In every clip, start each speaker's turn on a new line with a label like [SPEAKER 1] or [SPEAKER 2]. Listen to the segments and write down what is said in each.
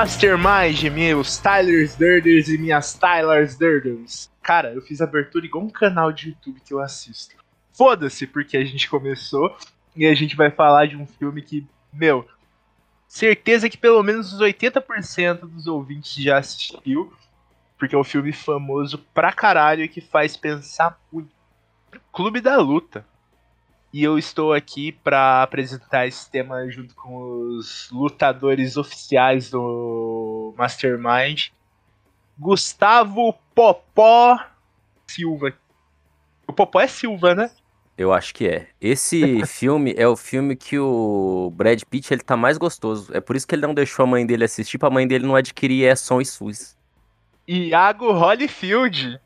[SPEAKER 1] Mastermind, meus Tylers Durders e minhas Tylers Durders. Cara, eu fiz abertura igual um canal de YouTube que eu assisto. Foda-se, porque a gente começou e a gente vai falar de um filme que, meu, certeza que pelo menos os 80% dos ouvintes já assistiu, porque é um filme famoso pra caralho e que faz pensar muito. Clube da Luta. E eu estou aqui para apresentar esse tema junto com os lutadores oficiais do Mastermind. Gustavo Popó Silva. O Popó é Silva, né?
[SPEAKER 2] Eu acho que é. Esse filme é o filme que o Brad Pitt ele tá mais gostoso. É por isso que ele não deixou a mãe dele assistir, pra mãe dele não adquirir Esson e SUS.
[SPEAKER 1] Iago Holyfield.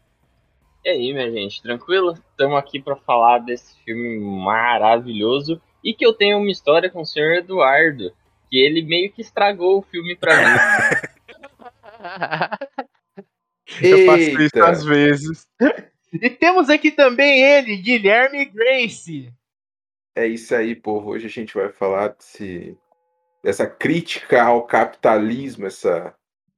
[SPEAKER 3] E aí, minha gente, tranquilo? Estamos aqui para falar desse filme maravilhoso e que eu tenho uma história com o senhor Eduardo, que ele meio que estragou o filme para mim.
[SPEAKER 1] eu faço isso às vezes. E temos aqui também ele, Guilherme Grace.
[SPEAKER 4] É isso aí, povo. Hoje a gente vai falar desse, dessa crítica ao capitalismo, essa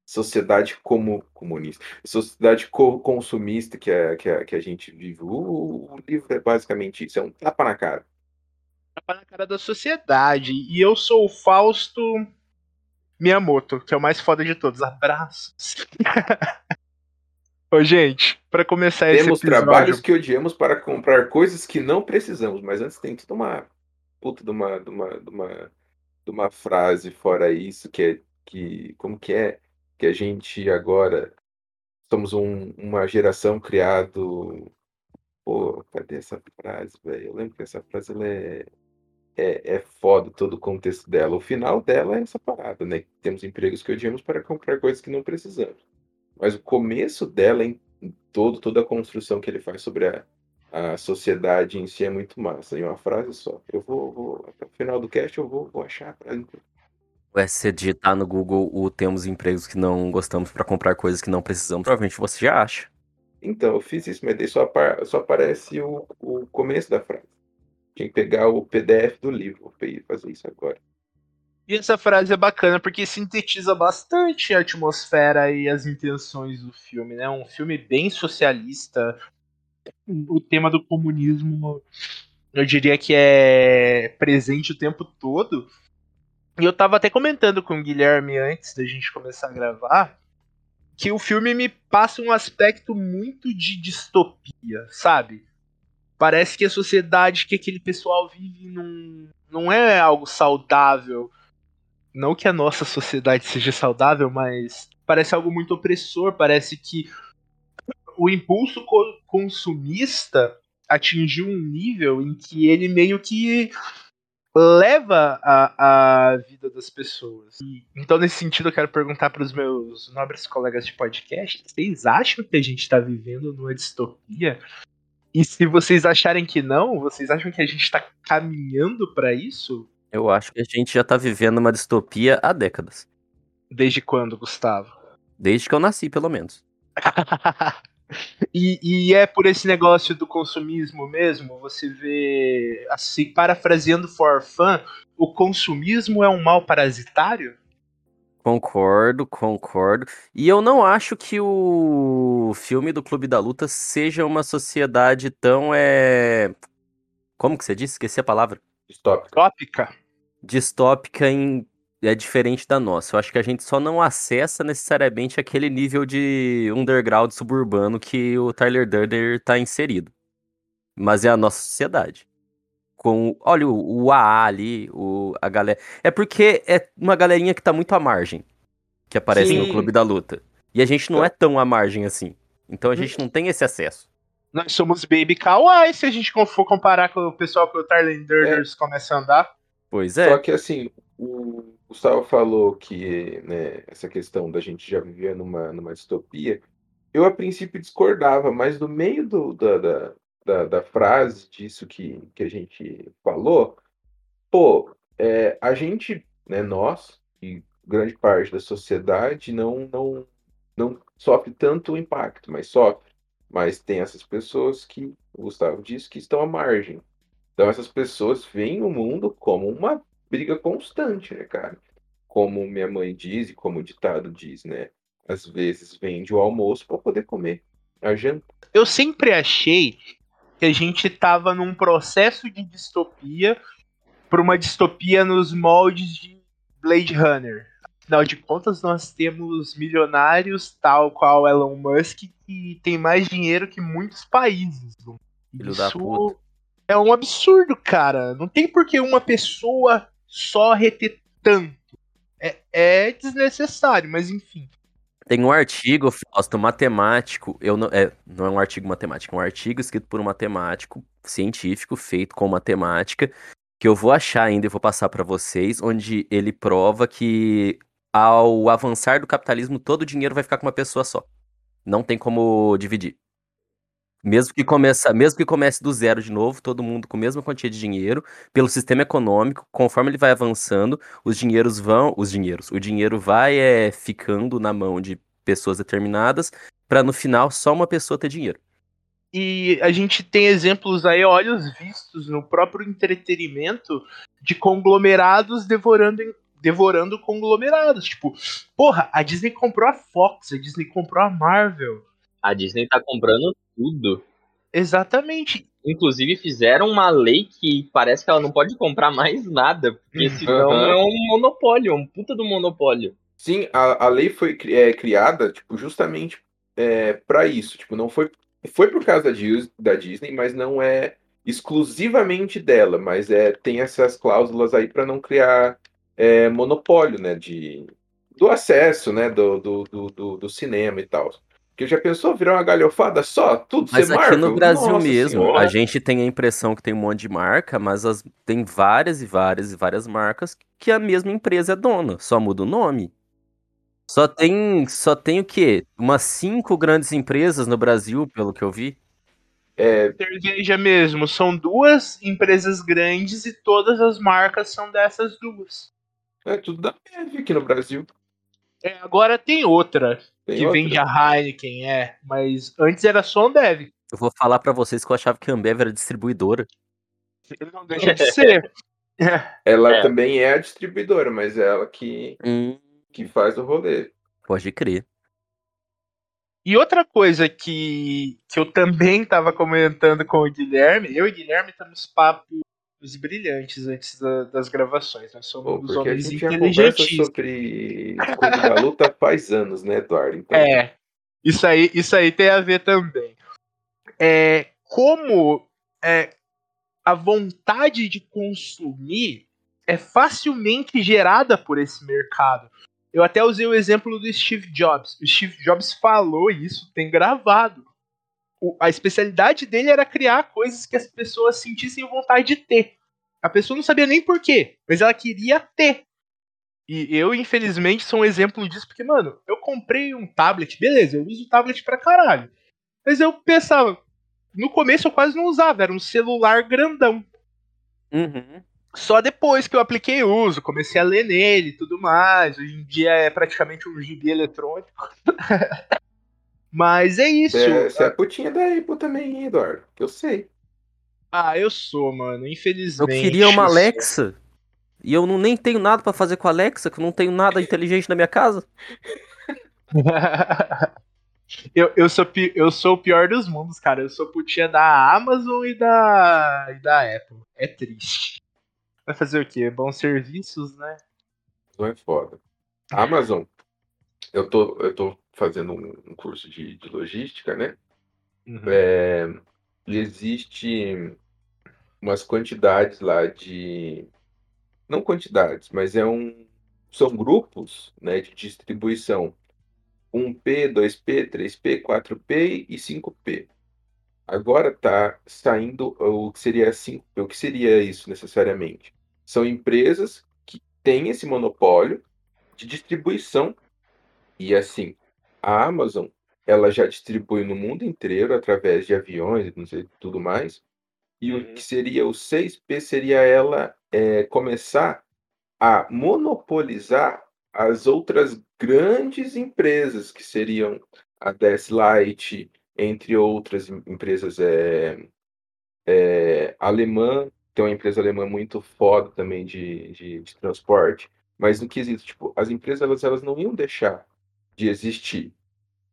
[SPEAKER 4] sociedade como comunista, sociedade co consumista que, é, que, é, que a gente vive. O, o, livro é basicamente isso, é um tapa na cara.
[SPEAKER 1] Tapa na cara da sociedade. E eu sou o Fausto Miyamoto, que é o mais foda de todos. Abraços. Ô, gente, para começar
[SPEAKER 4] Temos
[SPEAKER 1] esse
[SPEAKER 4] episódio... trabalhos que odiamos para comprar coisas que não precisamos, mas antes tem tudo uma puta de uma, de uma, de uma, de uma frase fora isso que é que como que é que a gente agora somos um, uma geração criado. Pô, cadê essa frase, velho? Eu lembro que essa frase ela é, é, é foda todo o contexto dela. O final dela é essa parada, né? Temos empregos que odiamos para comprar coisas que não precisamos. Mas o começo dela, em todo, toda a construção que ele faz sobre a, a sociedade em si é muito massa. Em uma frase só. Eu vou, vou até o final do cast eu vou, vou achar a frase.
[SPEAKER 2] É, se digitar no Google o temos empregos que não gostamos para comprar coisas que não precisamos, provavelmente você já acha.
[SPEAKER 4] Então, eu fiz isso, mas daí só, só aparece o, o começo da frase. Tinha que pegar o PDF do livro, vou fazer isso agora.
[SPEAKER 1] E essa frase é bacana porque sintetiza bastante a atmosfera e as intenções do filme, né? Um filme bem socialista. O tema do comunismo, eu diria que é presente o tempo todo. E eu tava até comentando com o Guilherme antes da gente começar a gravar que o filme me passa um aspecto muito de distopia, sabe? Parece que a sociedade que aquele pessoal vive não, não é algo saudável. Não que a nossa sociedade seja saudável, mas parece algo muito opressor. Parece que o impulso consumista atingiu um nível em que ele meio que leva a, a vida das pessoas. E, então, nesse sentido, eu quero perguntar para os meus nobres colegas de podcast: vocês acham que a gente está vivendo numa distopia? E se vocês acharem que não, vocês acham que a gente está caminhando para isso?
[SPEAKER 2] Eu acho que a gente já está vivendo uma distopia há décadas.
[SPEAKER 1] Desde quando, Gustavo?
[SPEAKER 2] Desde que eu nasci, pelo menos.
[SPEAKER 1] E, e, é por esse negócio do consumismo mesmo, você vê, assim, parafraseando For Fun, o consumismo é um mal parasitário?
[SPEAKER 2] Concordo, concordo. E eu não acho que o filme do Clube da Luta seja uma sociedade tão. É... Como que você disse? Esqueci a palavra.
[SPEAKER 1] Distópica.
[SPEAKER 2] Distópica em é diferente da nossa. Eu acho que a gente só não acessa necessariamente aquele nível de underground suburbano que o Tyler Durden tá inserido. Mas é a nossa sociedade. Com, olha, o, o AA ali, o, a galera. É porque é uma galerinha que tá muito à margem que aparece Sim. no Clube da Luta. E a gente não é tão à margem assim. Então a gente não tem esse acesso.
[SPEAKER 1] Nós somos Baby Kawaii se a gente for comparar com o pessoal que o Tyler Durden é. começa a andar.
[SPEAKER 2] Pois é.
[SPEAKER 4] Só que assim, o Gustavo falou que né, essa questão da gente já viver numa, numa distopia, eu a princípio discordava, mas no meio do, da, da, da, da frase disso que, que a gente falou, pô, é, a gente, né, nós, e grande parte da sociedade, não, não, não sofre tanto impacto, mas sofre. Mas tem essas pessoas que, o Gustavo disse, que estão à margem. Então essas pessoas veem o mundo como uma briga constante, né, cara? Como minha mãe diz e como o ditado diz, né? Às vezes vende o almoço para poder comer a janta.
[SPEAKER 1] Eu sempre achei que a gente tava num processo de distopia para uma distopia nos moldes de Blade Runner. Afinal de contas, nós temos milionários, tal qual Elon Musk, que tem mais dinheiro que muitos países.
[SPEAKER 2] Filho da
[SPEAKER 1] Isso
[SPEAKER 2] puta.
[SPEAKER 1] é um absurdo, cara. Não tem por que uma pessoa só reter tanto. É, é desnecessário, mas enfim.
[SPEAKER 2] Tem um artigo, Fausto, matemático. Eu não, é, não é um artigo matemático, é um artigo escrito por um matemático científico, feito com matemática, que eu vou achar ainda e vou passar para vocês, onde ele prova que ao avançar do capitalismo, todo o dinheiro vai ficar com uma pessoa só. Não tem como dividir. Mesmo que, começa, mesmo que comece do zero de novo, todo mundo com a mesma quantia de dinheiro, pelo sistema econômico, conforme ele vai avançando, os dinheiros vão, os dinheiros, o dinheiro vai é, ficando na mão de pessoas determinadas, para no final só uma pessoa ter dinheiro.
[SPEAKER 1] E a gente tem exemplos aí, olhos vistos no próprio entretenimento de conglomerados devorando, devorando conglomerados. Tipo, porra, a Disney comprou a Fox, a Disney comprou a Marvel.
[SPEAKER 3] A Disney tá comprando tudo.
[SPEAKER 1] Exatamente.
[SPEAKER 3] Inclusive fizeram uma lei que parece que ela não pode comprar mais nada, porque senão
[SPEAKER 4] Aham.
[SPEAKER 3] é um monopólio, um puta do monopólio.
[SPEAKER 4] Sim, a, a lei foi cri- é, criada tipo, justamente é, para isso. Tipo, não foi, foi por causa da, Dis- da Disney, mas não é exclusivamente dela. Mas é, tem essas cláusulas aí para não criar é, monopólio, né? De, do acesso, né? Do, do, do, do, do cinema e tal. Porque já pensou virar uma galhofada só? Tudo
[SPEAKER 2] Mas
[SPEAKER 4] ser
[SPEAKER 2] aqui
[SPEAKER 4] Marvel?
[SPEAKER 2] no Brasil
[SPEAKER 4] Nossa
[SPEAKER 2] mesmo,
[SPEAKER 4] Senhora.
[SPEAKER 2] a gente tem a impressão que tem um monte de marca, mas as- tem várias e várias e várias marcas que a mesma empresa é dona, só muda o nome. Só tem, só tem o quê? Umas cinco grandes empresas no Brasil, pelo que eu vi.
[SPEAKER 4] É,
[SPEAKER 1] Cerveja mesmo, são duas empresas grandes e todas as marcas são dessas duas.
[SPEAKER 4] é tudo da Bev aqui no Brasil.
[SPEAKER 1] É, agora tem outra
[SPEAKER 4] Tem
[SPEAKER 1] que
[SPEAKER 4] outra.
[SPEAKER 1] vende a Heineken, é, mas antes era só a Ambev.
[SPEAKER 2] Eu vou falar pra vocês que eu achava que a Ambev era distribuidora.
[SPEAKER 1] Não deixa de ser.
[SPEAKER 4] Ela
[SPEAKER 3] É.
[SPEAKER 4] também é a distribuidora, mas é ela que,
[SPEAKER 2] Hum,
[SPEAKER 4] que faz o rolê.
[SPEAKER 2] pode crer.
[SPEAKER 1] E outra coisa que, que eu também estava comentando com o Guilherme, eu e o Guilherme estamos papos brilhantes antes da- das gravações. Nós
[SPEAKER 4] Pô,
[SPEAKER 1] somos
[SPEAKER 4] porque a
[SPEAKER 1] homens inteligentíssimos.
[SPEAKER 4] sobre da Luta faz anos, né, Eduardo? Então,
[SPEAKER 1] É, isso aí, isso aí tem a ver também. É, como é, a vontade de consumir é facilmente gerada por esse mercado. Eu até usei o exemplo do Steve Jobs. O Steve Jobs falou isso, tem gravado. A especialidade dele era criar coisas que as pessoas sentissem vontade de ter. A pessoa não sabia nem por quê, mas ela queria ter. E eu, infelizmente, sou um exemplo disso, porque, mano, eu comprei um tablet, beleza, eu uso o tablet pra caralho. Mas eu pensava, no começo eu quase não usava, era um celular grandão.
[SPEAKER 2] Uhum.
[SPEAKER 1] Só depois que eu apliquei uso, comecei a ler nele e tudo mais. Hoje em dia é praticamente um gibi eletrônico. Mas é isso.
[SPEAKER 4] é, você é putinha da Apple também, hein, Eduardo? Que eu sei.
[SPEAKER 1] Ah, eu sou, mano,
[SPEAKER 2] Eu
[SPEAKER 1] infelizmente.
[SPEAKER 2] queria uma
[SPEAKER 1] eu.
[SPEAKER 2] Alexa. E eu não, nem tenho nada pra fazer com a Alexa, que eu não tenho nada inteligente na minha casa.
[SPEAKER 1] eu, eu, sou, eu sou o pior dos mundos, cara. Eu sou putinha da Amazon e da, e da Apple. É triste. Vai fazer o quê? Bons serviços, né?
[SPEAKER 4] Não é foda. Amazon, eu tô, eu tô fazendo um, curso de, de logística, né? É, e existe umas quantidades lá de. Não quantidades, mas é um. São grupos né, de distribuição. 1P, 2P, 3P, 4P e 5P. Agora tá saindo o que seria 5P. O que seria isso necessariamente? São empresas que têm esse monopólio de distribuição. E assim, a Amazon, ela já distribui no mundo inteiro através de aviões e não sei tudo mais. E o
[SPEAKER 1] Uhum.
[SPEAKER 4] que seria o 6P seria ela é, começar a monopolizar as outras grandes empresas, que seriam a Light, entre outras em- empresas é, é, alemã, tem uma empresa alemã muito foda também de, de, de transporte, mas no quesito, tipo, as empresas elas, elas não iam deixar de existir.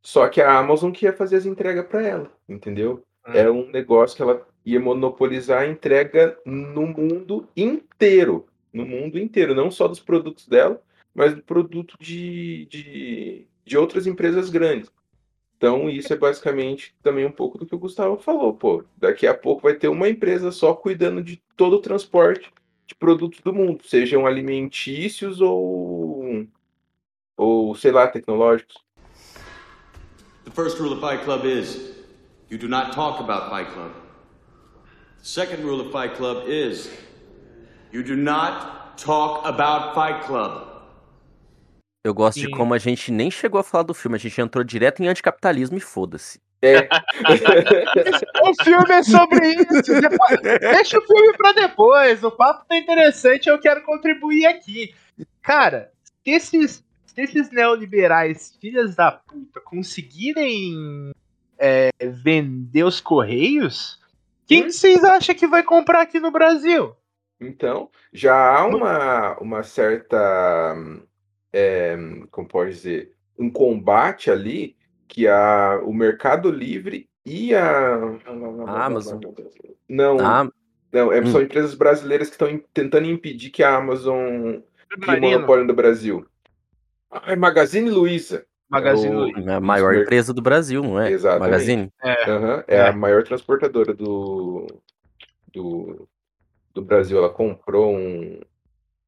[SPEAKER 4] Só que a Amazon que ia fazer as entregas para ela, entendeu?
[SPEAKER 1] Hum.
[SPEAKER 4] Era um negócio que ela ia monopolizar a entrega no mundo inteiro. No mundo inteiro, não só dos produtos dela, mas do produto de, de, de outras empresas grandes. Então, isso é basicamente também um pouco do que o Gustavo falou, pô. Daqui a pouco vai ter uma empresa só cuidando de todo o transporte de produtos do mundo, sejam alimentícios ou, ou sei lá, tecnológicos.
[SPEAKER 5] The first rule of Fight Club is you do not talk about Fight Club. The second rule of Fight Club is you do not talk about Fight Club.
[SPEAKER 2] Eu gosto de
[SPEAKER 1] Sim.
[SPEAKER 2] como a gente nem chegou a falar do filme, a gente entrou direto em anticapitalismo e foda-se.
[SPEAKER 4] É.
[SPEAKER 1] O filme é sobre isso. Depois- deixa o filme pra depois. O papo tá interessante, eu quero contribuir aqui. Cara, se esses, se esses neoliberais, filhas da puta, conseguirem é, vender os Correios, quem que vocês acham que vai comprar aqui no Brasil?
[SPEAKER 4] Então, já há uma, uma certa, é, como pode dizer, um combate ali que a, o Mercado Livre e a
[SPEAKER 2] Amazon.
[SPEAKER 4] Não,
[SPEAKER 2] Ah,
[SPEAKER 4] não, é,
[SPEAKER 2] Hum.
[SPEAKER 4] são empresas brasileiras que estão tentando impedir que a Amazon crie
[SPEAKER 1] Marino,
[SPEAKER 4] monopólio no Brasil. Ai, Magazine Luiza.
[SPEAKER 1] Magazine
[SPEAKER 4] É o-
[SPEAKER 1] Luiza.
[SPEAKER 2] é a maior
[SPEAKER 4] Mer-
[SPEAKER 2] empresa do Brasil, não é?
[SPEAKER 4] Exatamente.
[SPEAKER 2] Magazine?
[SPEAKER 1] É,
[SPEAKER 4] Aham, é,
[SPEAKER 1] É.
[SPEAKER 4] a maior transportadora do, do, do Brasil. Ela comprou um,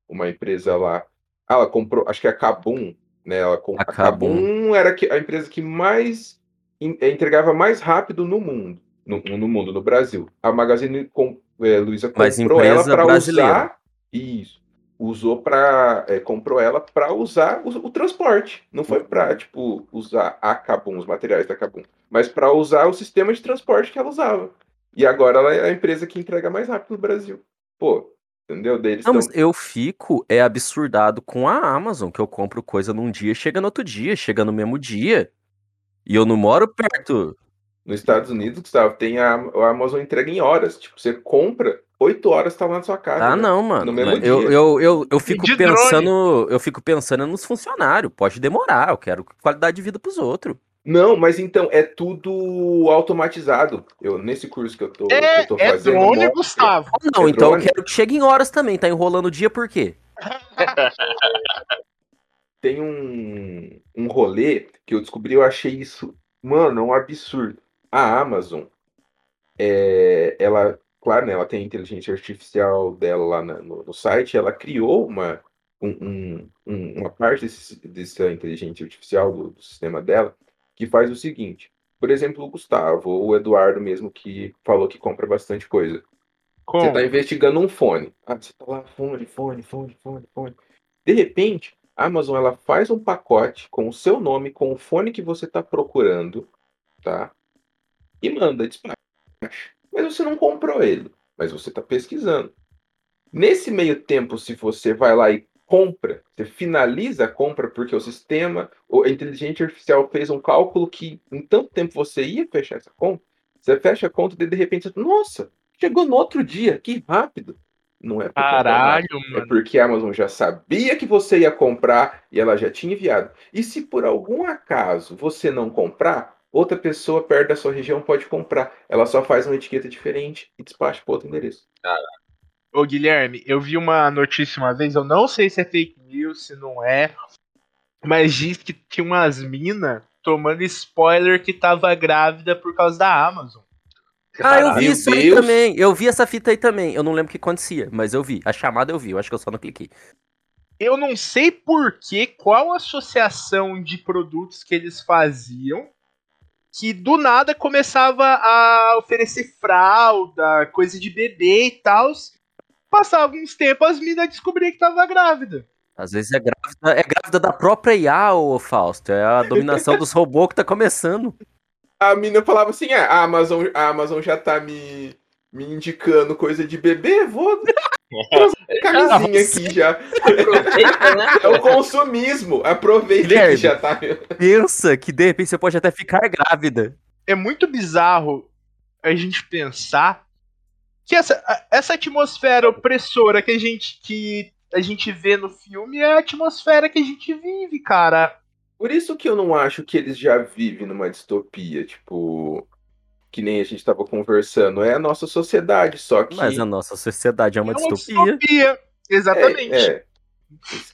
[SPEAKER 4] uma empresa lá. Ah, ela comprou, acho que é a Kabum, né? Ela, com-
[SPEAKER 2] A
[SPEAKER 4] a Kabum era a empresa que mais eh, entregava mais rápido no mundo. No, no mundo, no Brasil. A Magazine com, é, Luiza comprou ela
[SPEAKER 2] empresa
[SPEAKER 4] para usar. Isso. Usou para comprou ela para usar o, o transporte. Não foi para tipo usar a Kabum, os materiais da Kabum, mas para usar o sistema de transporte que ela usava. E agora ela é a empresa que entrega mais rápido no Brasil. Pô, entendeu? Daí eles
[SPEAKER 2] Não, mas
[SPEAKER 4] tão-
[SPEAKER 2] eu fico é absurdado com a Amazon, que eu compro coisa num dia, chega no outro dia, chega no mesmo dia. E eu não moro perto.
[SPEAKER 4] Nos Estados Unidos, Gustavo, tem a, a Amazon entrega em horas. Tipo, você compra, oito horas tá lá na sua casa.
[SPEAKER 2] Ah,
[SPEAKER 4] né?
[SPEAKER 2] não, mano.
[SPEAKER 4] No mesmo
[SPEAKER 2] Mas Eu,
[SPEAKER 4] dia.
[SPEAKER 2] eu, eu, eu fico
[SPEAKER 1] de drone.
[SPEAKER 2] pensando, eu fico pensando nos funcionários. Pode demorar, eu quero qualidade de vida pros outros.
[SPEAKER 4] Não, mas então, é tudo automatizado. Eu, nesse curso que eu tô,
[SPEAKER 1] é,
[SPEAKER 4] que eu tô
[SPEAKER 1] é
[SPEAKER 4] fazendo.
[SPEAKER 1] drone,
[SPEAKER 4] mostra-
[SPEAKER 1] Gustavo.
[SPEAKER 2] Ou não,
[SPEAKER 4] É
[SPEAKER 2] então eu
[SPEAKER 4] drone?
[SPEAKER 2] quero que chegue em horas também. Tá enrolando o dia por quê?
[SPEAKER 4] Tem um, um rolê que eu descobri, eu achei isso, mano, um absurdo. A Amazon, é, ela, claro, né, ela tem a inteligência artificial dela lá na- no, no site, ela criou uma, um- um- um- uma parte desse, dessa inteligência artificial do, do sistema dela que faz o seguinte. Por exemplo, o Gustavo, ou o Eduardo mesmo, que falou que compra bastante coisa. Você
[SPEAKER 1] Como?
[SPEAKER 4] está investigando um fone. Ah, você tá lá, fone, fone, fone, fone, fone. De repente, a Amazon ela faz um pacote com o seu nome, com o fone que você está procurando, tá? E manda despacho. Mas você não comprou ele, mas você está pesquisando. Nesse meio tempo, se você vai lá e compra, você finaliza a compra porque o sistema, a inteligência artificial fez um cálculo que em tanto tempo você ia fechar essa conta, você fecha a conta e de repente, nossa, chegou no outro dia, que rápido. Não é porque é
[SPEAKER 1] Caralho,
[SPEAKER 4] É porque a Amazon já sabia que você ia comprar e ela já tinha enviado. E se por algum acaso você não comprar, outra pessoa perto da sua região pode comprar. Ela só faz uma etiqueta diferente e despacha para outro endereço.
[SPEAKER 1] Ô, Guilherme, eu vi uma notícia uma vez, eu não sei se é fake news, se não é, mas diz que tinha umas minas tomando spoiler que tava grávida por causa da Amazon.
[SPEAKER 2] Ah, eu vi
[SPEAKER 4] Meu
[SPEAKER 2] isso aí também. Eu vi essa fita aí também. Eu não lembro o que acontecia, mas eu vi. A chamada eu vi, eu acho que eu só não cliquei.
[SPEAKER 1] Eu não sei por que, qual associação de produtos que eles faziam, que do nada começava a oferecer fralda, coisa de bebê e tal, passava uns tempos, as minas descobriam que tava grávida.
[SPEAKER 2] Às vezes é grávida, é grávida da própria IA, ô Fausto. É a dominação dos robôs que tá começando.
[SPEAKER 4] A mina falava assim: ah, a Amazon, a Amazon já tá me, me indicando coisa de bebê, vou camisinha aqui já.
[SPEAKER 3] Aproveita, né?
[SPEAKER 4] É o consumismo. Aproveita
[SPEAKER 2] Guilherme.
[SPEAKER 4] que já tá.
[SPEAKER 2] Pensa que de repente você pode até ficar grávida.
[SPEAKER 1] É muito bizarro a gente pensar que essa, essa atmosfera opressora que a gente que a gente vê no filme é a atmosfera que a gente vive, cara.
[SPEAKER 4] Por isso que eu não acho que eles já vivem numa distopia, tipo. Que nem a gente tava conversando. É a nossa sociedade, só que.
[SPEAKER 2] Mas a nossa sociedade é uma
[SPEAKER 1] É uma
[SPEAKER 2] distopia.
[SPEAKER 1] distopia. Exatamente.
[SPEAKER 4] É, é.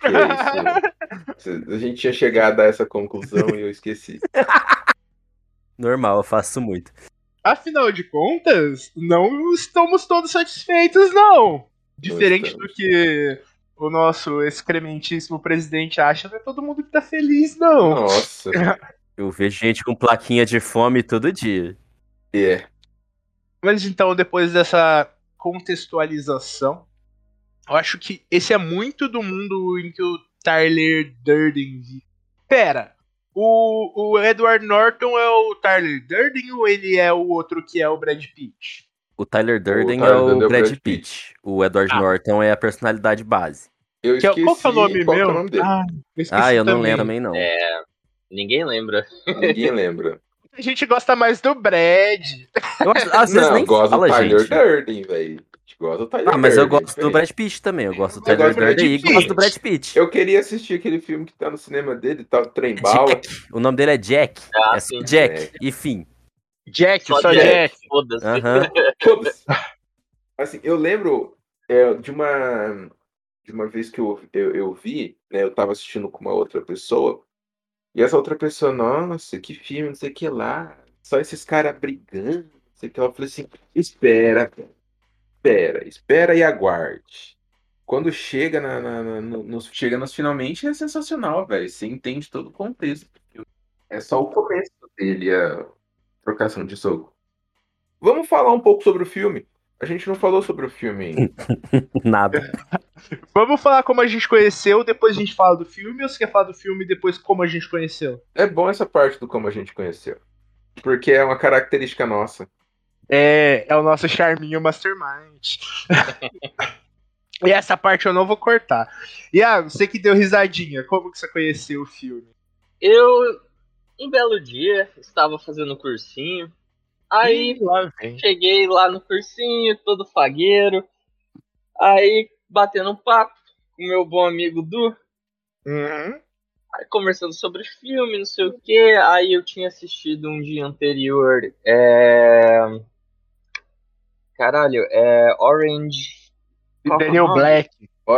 [SPEAKER 4] É. A gente tinha chegado a essa conclusão e eu esqueci.
[SPEAKER 2] Normal, eu faço muito.
[SPEAKER 1] Afinal de contas, não estamos todos satisfeitos, não. Diferente do que o nosso excrementíssimo presidente acha, não é todo mundo que tá feliz, não.
[SPEAKER 4] Nossa.
[SPEAKER 2] Eu vejo gente com plaquinha de fome todo dia.
[SPEAKER 4] É.
[SPEAKER 1] Mas então, depois dessa contextualização, eu acho que esse é muito do mundo em que o Tyler Durden vive. Pera, o, o Edward Norton é o Tyler Durden ou ele é o outro que é o Brad Pitt?
[SPEAKER 2] O Tyler Durden
[SPEAKER 4] Tyler
[SPEAKER 2] é o
[SPEAKER 4] Durden é o
[SPEAKER 2] Brad
[SPEAKER 4] Brad
[SPEAKER 2] Pitt.
[SPEAKER 4] Pitt.
[SPEAKER 2] O Edward
[SPEAKER 1] Ah.
[SPEAKER 2] Norton é a personalidade base.
[SPEAKER 4] Eu
[SPEAKER 1] Que é-
[SPEAKER 4] esqueci
[SPEAKER 1] qual que é o nome
[SPEAKER 4] que é
[SPEAKER 1] meu?
[SPEAKER 4] o nome dele.
[SPEAKER 1] Ah, eu esqueci
[SPEAKER 2] Ah, eu não lembro também não.
[SPEAKER 3] É, ninguém lembra.
[SPEAKER 4] Ninguém lembra.
[SPEAKER 1] A gente gosta mais do Brad.
[SPEAKER 2] Eu acho- às vezes
[SPEAKER 4] não,
[SPEAKER 2] nem
[SPEAKER 4] gosto
[SPEAKER 2] fala,
[SPEAKER 4] do Tyler
[SPEAKER 2] gente.
[SPEAKER 4] Durden, velho. Gosto do Tyler
[SPEAKER 2] Ah, mas eu
[SPEAKER 4] Durden,
[SPEAKER 2] gosto do. Brad Pitt também. Eu gosto do
[SPEAKER 4] Eu
[SPEAKER 2] Tyler Durden e
[SPEAKER 1] Pitt.
[SPEAKER 2] gosto do Brad Pitt.
[SPEAKER 4] Eu queria assistir aquele filme que tá no cinema dele, tá o Trem Bala.
[SPEAKER 2] Jack. O nome dele é Jack.
[SPEAKER 3] Ah,
[SPEAKER 2] é
[SPEAKER 3] sim.
[SPEAKER 2] Jack.
[SPEAKER 4] Jack.
[SPEAKER 2] E fim.
[SPEAKER 1] Jack,
[SPEAKER 3] Só
[SPEAKER 1] só,
[SPEAKER 3] Jack.
[SPEAKER 1] Jack.
[SPEAKER 3] Foda-se.
[SPEAKER 4] Foda-se. Assim, eu lembro é, de uma de uma vez que eu, eu, eu vi, né? Eu tava assistindo com uma outra pessoa, e essa outra pessoa, nossa, que filme, não sei o que lá, só esses caras brigando, não sei o que lá. Eu falei assim, espera, espera, espera e aguarde. Quando chega na, na- na- no- nos, chega nos finalmente é sensacional, velho. Você entende todo o contexto. É só o começo dele, a trocação de soco. Vamos falar um pouco sobre o filme. A gente não falou sobre o filme ainda.
[SPEAKER 2] Nada.
[SPEAKER 1] Vamos falar como a gente conheceu, depois a gente fala do filme, ou você quer falar do filme e depois como a gente conheceu?
[SPEAKER 4] É bom essa parte do como a gente conheceu. Porque é uma característica nossa.
[SPEAKER 1] É, é o nosso charminho mastermind. e essa parte eu não vou cortar. Iago, você que deu risadinha, como que você conheceu o filme?
[SPEAKER 3] Eu, um belo dia, estava fazendo cursinho. Aí
[SPEAKER 1] lá
[SPEAKER 3] cheguei lá no cursinho, todo fagueiro. Aí, batendo um papo com meu bom amigo Du.
[SPEAKER 1] Uhum.
[SPEAKER 3] Aí, conversando sobre filme, não sei o que. Aí eu tinha assistido um dia anterior. É... Caralho, é Orange. É
[SPEAKER 1] Daniel
[SPEAKER 3] nome?
[SPEAKER 1] Black.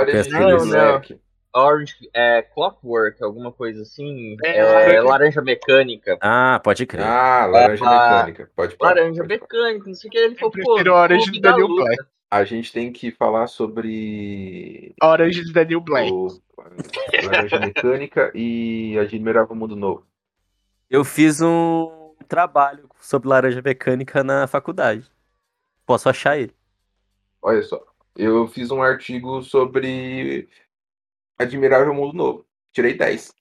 [SPEAKER 4] Esse
[SPEAKER 1] não.
[SPEAKER 4] Black.
[SPEAKER 3] Orange é, Clockwork, alguma coisa assim.
[SPEAKER 1] É,
[SPEAKER 3] É,
[SPEAKER 1] laranja-
[SPEAKER 3] laranja mecânica.
[SPEAKER 2] Ah, pode crer.
[SPEAKER 4] Ah, laranja
[SPEAKER 3] Ah,
[SPEAKER 4] mecânica. Pode parar.
[SPEAKER 3] Laranja
[SPEAKER 4] pode
[SPEAKER 3] mecânica, não sei o que. Ele falou, pô,
[SPEAKER 1] Orange do
[SPEAKER 3] da
[SPEAKER 1] Daniel
[SPEAKER 3] Luta.
[SPEAKER 1] Black.
[SPEAKER 4] A gente tem que falar sobre
[SPEAKER 1] Orange de Daniel Black.
[SPEAKER 4] o Laranja Mecânica e Admirável Mundo Novo.
[SPEAKER 2] Eu fiz um trabalho sobre laranja mecânica na faculdade. Posso achar ele.
[SPEAKER 4] Olha só. Eu fiz um artigo sobre Admirável Mundo Novo. Tirei 10.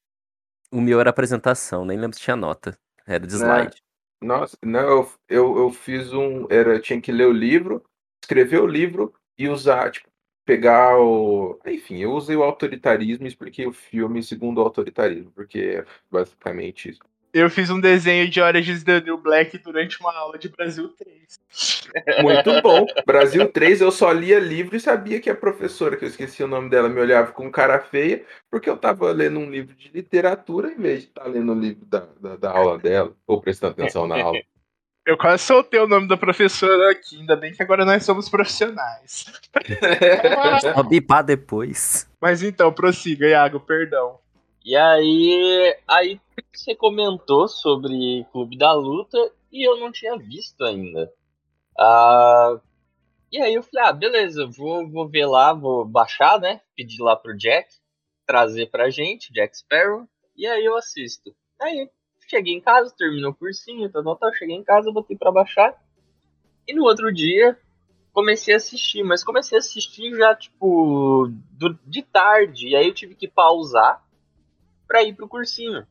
[SPEAKER 2] O meu era apresentação, nem lembro se tinha nota. Era de
[SPEAKER 4] Né?
[SPEAKER 2] slide.
[SPEAKER 4] Nossa, não, eu, eu, eu fiz um. Era, tinha que ler o livro, escrever o livro e usar, tipo, pegar o. Enfim, eu usei o autoritarismo e expliquei o filme segundo o autoritarismo, porque é basicamente isso.
[SPEAKER 1] Eu fiz um desenho de Orange de Daniel Black durante uma aula de Brasil 3.
[SPEAKER 4] Muito bom. Brasil 3, eu só lia livro e sabia que a professora, que eu esqueci o nome dela, me olhava com cara feia, porque eu tava lendo um livro de literatura em vez de estar lendo o livro da, da, da aula dela, ou prestando atenção na aula.
[SPEAKER 1] Eu quase soltei o nome da professora aqui, ainda bem que agora nós somos profissionais.
[SPEAKER 2] Só bipar depois.
[SPEAKER 1] Mas então, prossiga, Iago, perdão.
[SPEAKER 3] E aí, aí você comentou sobre Clube da Luta e eu não tinha visto ainda. Ah, e aí eu falei, ah, beleza, vou, vou ver lá, vou baixar, né? Pedir lá pro Jack, trazer pra gente, Jack Sparrow, e aí eu assisto. Aí cheguei em casa, terminou o cursinho, tal, tal, tal, cheguei em casa, botei pra baixar. E no outro dia, comecei a assistir, mas comecei a assistir já, tipo, do, de tarde. E aí eu tive que pausar pra ir pro cursinho.